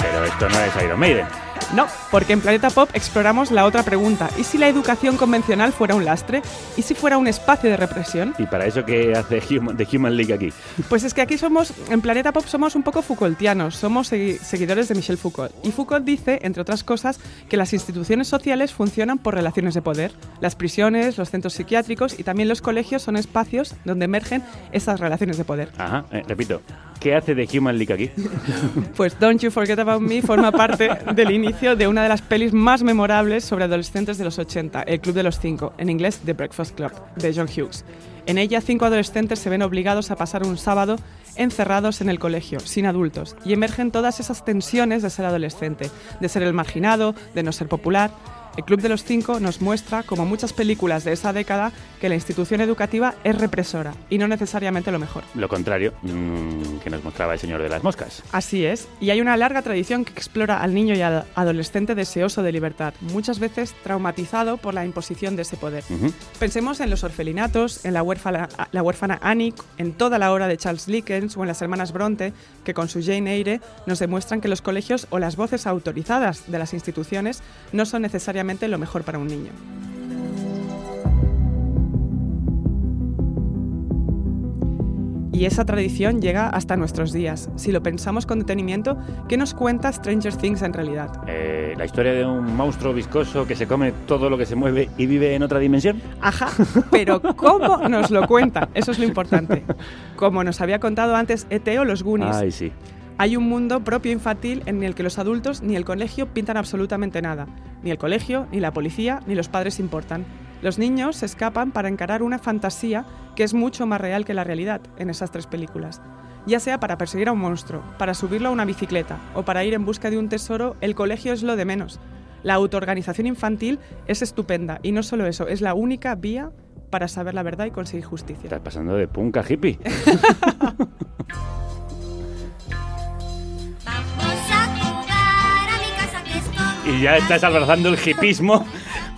Pero esto no es Iron Maiden. No, porque en Planeta Pop exploramos la otra pregunta. ¿Y si la educación convencional fuera un lastre? ¿Y si fuera un espacio de represión? ¿Y para eso qué hace Human, The Human League aquí? Pues es que aquí somos, en Planeta Pop somos un poco Foucaultianos, somos segui- seguidores de Michel Foucault. Y Foucault dice, entre otras cosas, que las instituciones sociales funcionan por relaciones de poder. Las prisiones, los centros psiquiátricos y también los colegios son espacios donde emergen esas relaciones de poder. Ajá, eh, repito. ¿Qué hace The Human League aquí? Pues Don't You Forget About Me forma parte del inicio de una de las pelis más memorables sobre adolescentes de los 80, El Club de los Cinco, en inglés The Breakfast Club, de John Hughes. En ella, cinco adolescentes se ven obligados a pasar un sábado encerrados en el colegio, sin adultos, y emergen todas esas tensiones de ser adolescente, de ser el marginado, de no ser popular. El Club de los Cinco nos muestra, como muchas películas de esa década, que la institución educativa es represora y no necesariamente lo mejor. Lo contrario mm, que nos mostraba el señor de las moscas. Así es, y hay una larga tradición que explora al niño y al adolescente deseoso de libertad, muchas veces traumatizado por la imposición de ese poder. Ujú. Pensemos en los orfelinatos, en la huérfana, la huérfana Annie, en toda la obra de Charles Dickens o en las hermanas Bronte, que con su Jane Eyre nos demuestran que los colegios o las voces autorizadas de las instituciones no son necesariamente lo mejor para un niño. Y esa tradición llega hasta nuestros días. Si lo pensamos con detenimiento, ¿qué nos cuenta Stranger Things en realidad? Eh, la historia de un monstruo viscoso que se come todo lo que se mueve y vive en otra dimensión. Ajá, pero ¿cómo nos lo cuenta? Eso es lo importante. Como nos había contado antes ET o los Goonies, Ay, sí. Hay un mundo propio infantil en el que los adultos ni el colegio pintan absolutamente nada. Ni el colegio, ni la policía, ni los padres importan. Los niños se escapan para encarar una fantasía que es mucho más real que la realidad en esas tres películas. Ya sea para perseguir a un monstruo, para subirlo a una bicicleta o para ir en busca de un tesoro, el colegio es lo de menos. La autoorganización infantil es estupenda y no solo eso, es la única vía para saber la verdad y conseguir justicia. Estás pasando de punk a hippie. y ya estás abrazando el hipismo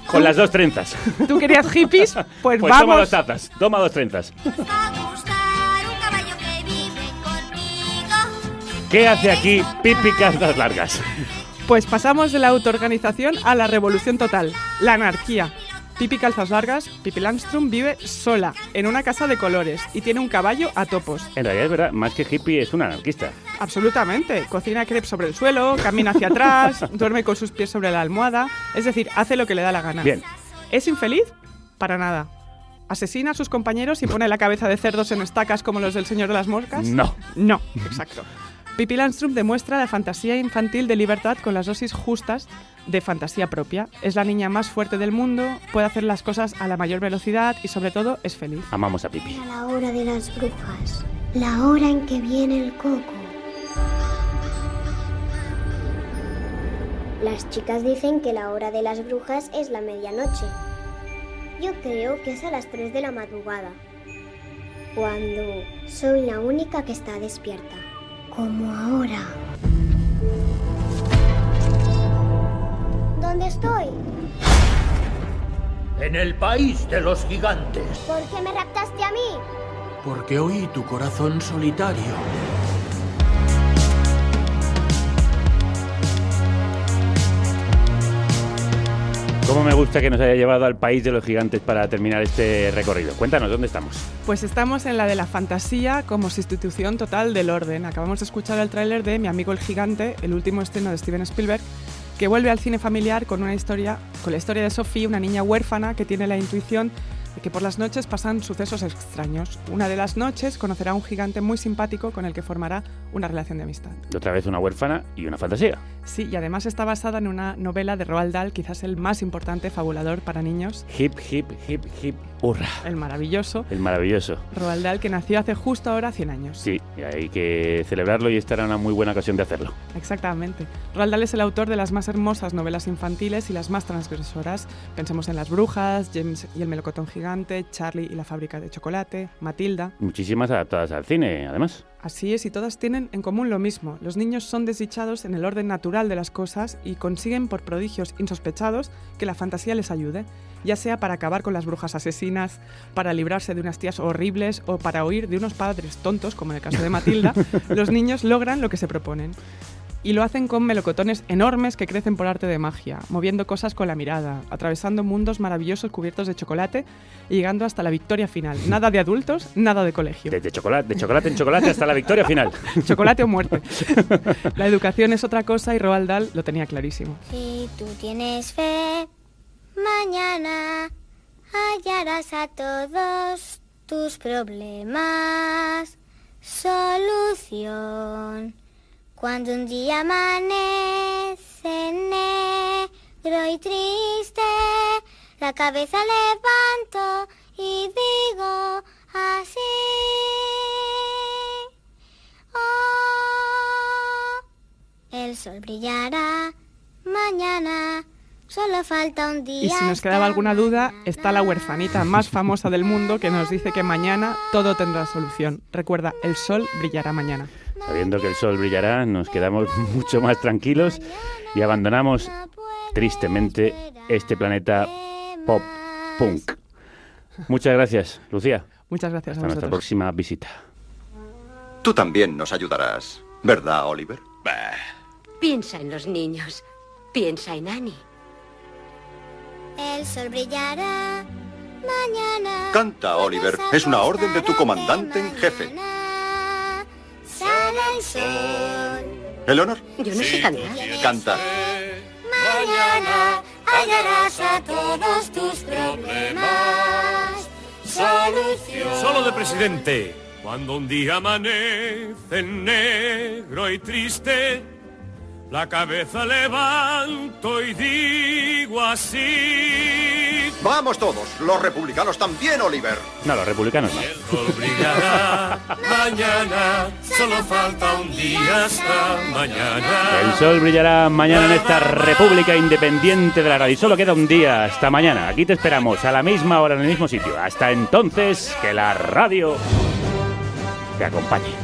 con las dos trenzas. ¿Tú querías hippies? Pues, Pues toma vamos. dos tazas, toma dos trenzas. ¿Qué hace aquí Pipi Calzas Largas? Pues pasamos de la autoorganización a la revolución total, la anarquía. Pipi Calzas Largas, Pipi Langstrom vive sola, en una casa de colores, y tiene un caballo a topos. En realidad es verdad, más que hippie es un anarquista. Absolutamente. Cocina crepes sobre el suelo, camina hacia atrás, duerme con sus pies sobre la almohada, es decir, hace lo que le da la gana. Bien. ¿Es infeliz? Para nada. ¿Asesina a sus compañeros y pone la cabeza de cerdos en estacas como los del Señor de las Moscas? No. No, exacto. Pippi Landstrom demuestra la fantasía infantil de libertad con las dosis justas de fantasía propia. Es la niña más fuerte del mundo, puede hacer las cosas a la mayor velocidad y sobre todo es feliz. Amamos a Pipi. La hora de las brujas. La hora en que viene el coco. Las chicas dicen que la hora de las brujas es la medianoche. Yo creo que es a las 3 de la madrugada. Cuando soy la única que está despierta. Como ahora. ¿Dónde estoy? En el país de los gigantes. ¿Por qué me raptaste a mí? Porque oí tu corazón solitario. ¿Cómo me gusta que nos haya llevado al país de los gigantes para terminar este recorrido? Cuéntanos, ¿dónde estamos? Pues estamos en la de la fantasía como sustitución total del orden. Acabamos de escuchar el tráiler de Mi amigo el gigante, el último estreno de Steven Spielberg, que vuelve al cine familiar con una historia, con la historia de Sophie, una niña huérfana que tiene la intuición de que por las noches pasan sucesos extraños. Una de las noches conocerá a un gigante muy simpático con el que formará una relación de amistad. Otra vez una huérfana y una fantasía. Sí, y además está basada en una novela de Roald Dahl, quizás el más importante fabulador para niños, Hip, hip, hip, hip, el maravilloso El maravilloso. Roald Dahl, que nació hace justo ahora 100 años. Sí, y hay que celebrarlo y esta era una muy buena ocasión de hacerlo. Exactamente. Roald Dahl es el autor de las más hermosas novelas infantiles y las más transgresoras. Pensemos en Las Brujas, James y el melocotón gigante, Charlie y la fábrica de chocolate, Matilda. Muchísimas adaptadas al cine, además. Así es, y todas tienen en común lo mismo. Los niños son desdichados en el orden natural de las cosas y consiguen por prodigios insospechados que la fantasía les ayude, ya sea para acabar con las brujas asesinas, para librarse de unas tías horribles o para huir de unos padres tontos, como en el caso de Matilda, los niños logran lo que se proponen. Y lo hacen con melocotones enormes que crecen por arte de magia, moviendo cosas con la mirada, atravesando mundos maravillosos cubiertos de chocolate y llegando hasta la victoria final. Nada de adultos, nada de colegio. Desde chocolate, de chocolate en chocolate hasta la victoria final. chocolate o muerte. La educación es otra cosa y Roald Dahl lo tenía clarísimo. Si tú tienes fe, mañana hallarás a todos tus problemas solución. Cuando un día amanece negro y triste, la cabeza levanto y digo así. Oh, el sol brillará mañana, solo falta un día. Y si nos quedaba alguna duda, está la huerfanita más famosa del mundo que nos dice que mañana todo tendrá solución. Recuerda, el sol brillará mañana. Sabiendo que el sol brillará, nos quedamos mucho más tranquilos y abandonamos tristemente este planeta pop punk. Muchas gracias, Lucía. Muchas gracias a Hasta nuestra vosotros. próxima visita. Tú también nos ayudarás, ¿verdad, Oliver? Piensa en los niños. Piensa en Annie. El sol brillará mañana. Canta, Oliver. Es una orden de tu comandante en jefe. Sale el sol. ¿Eleanor? Yo no sé cantar. Canta. Mañana hallarás a todos tus problemas. Solución. Solo de presidente. Cuando un día amanece negro y triste, la cabeza levanto y digo así. Vamos todos, los republicanos también, Oliver. No, los republicanos no. Sol brillará mañana, solo falta un día hasta mañana. El sol brillará mañana en esta República Independiente de la Radio. Y solo queda un día hasta mañana. Aquí te esperamos a la misma hora en el mismo sitio. Hasta entonces, que la radio te acompañe.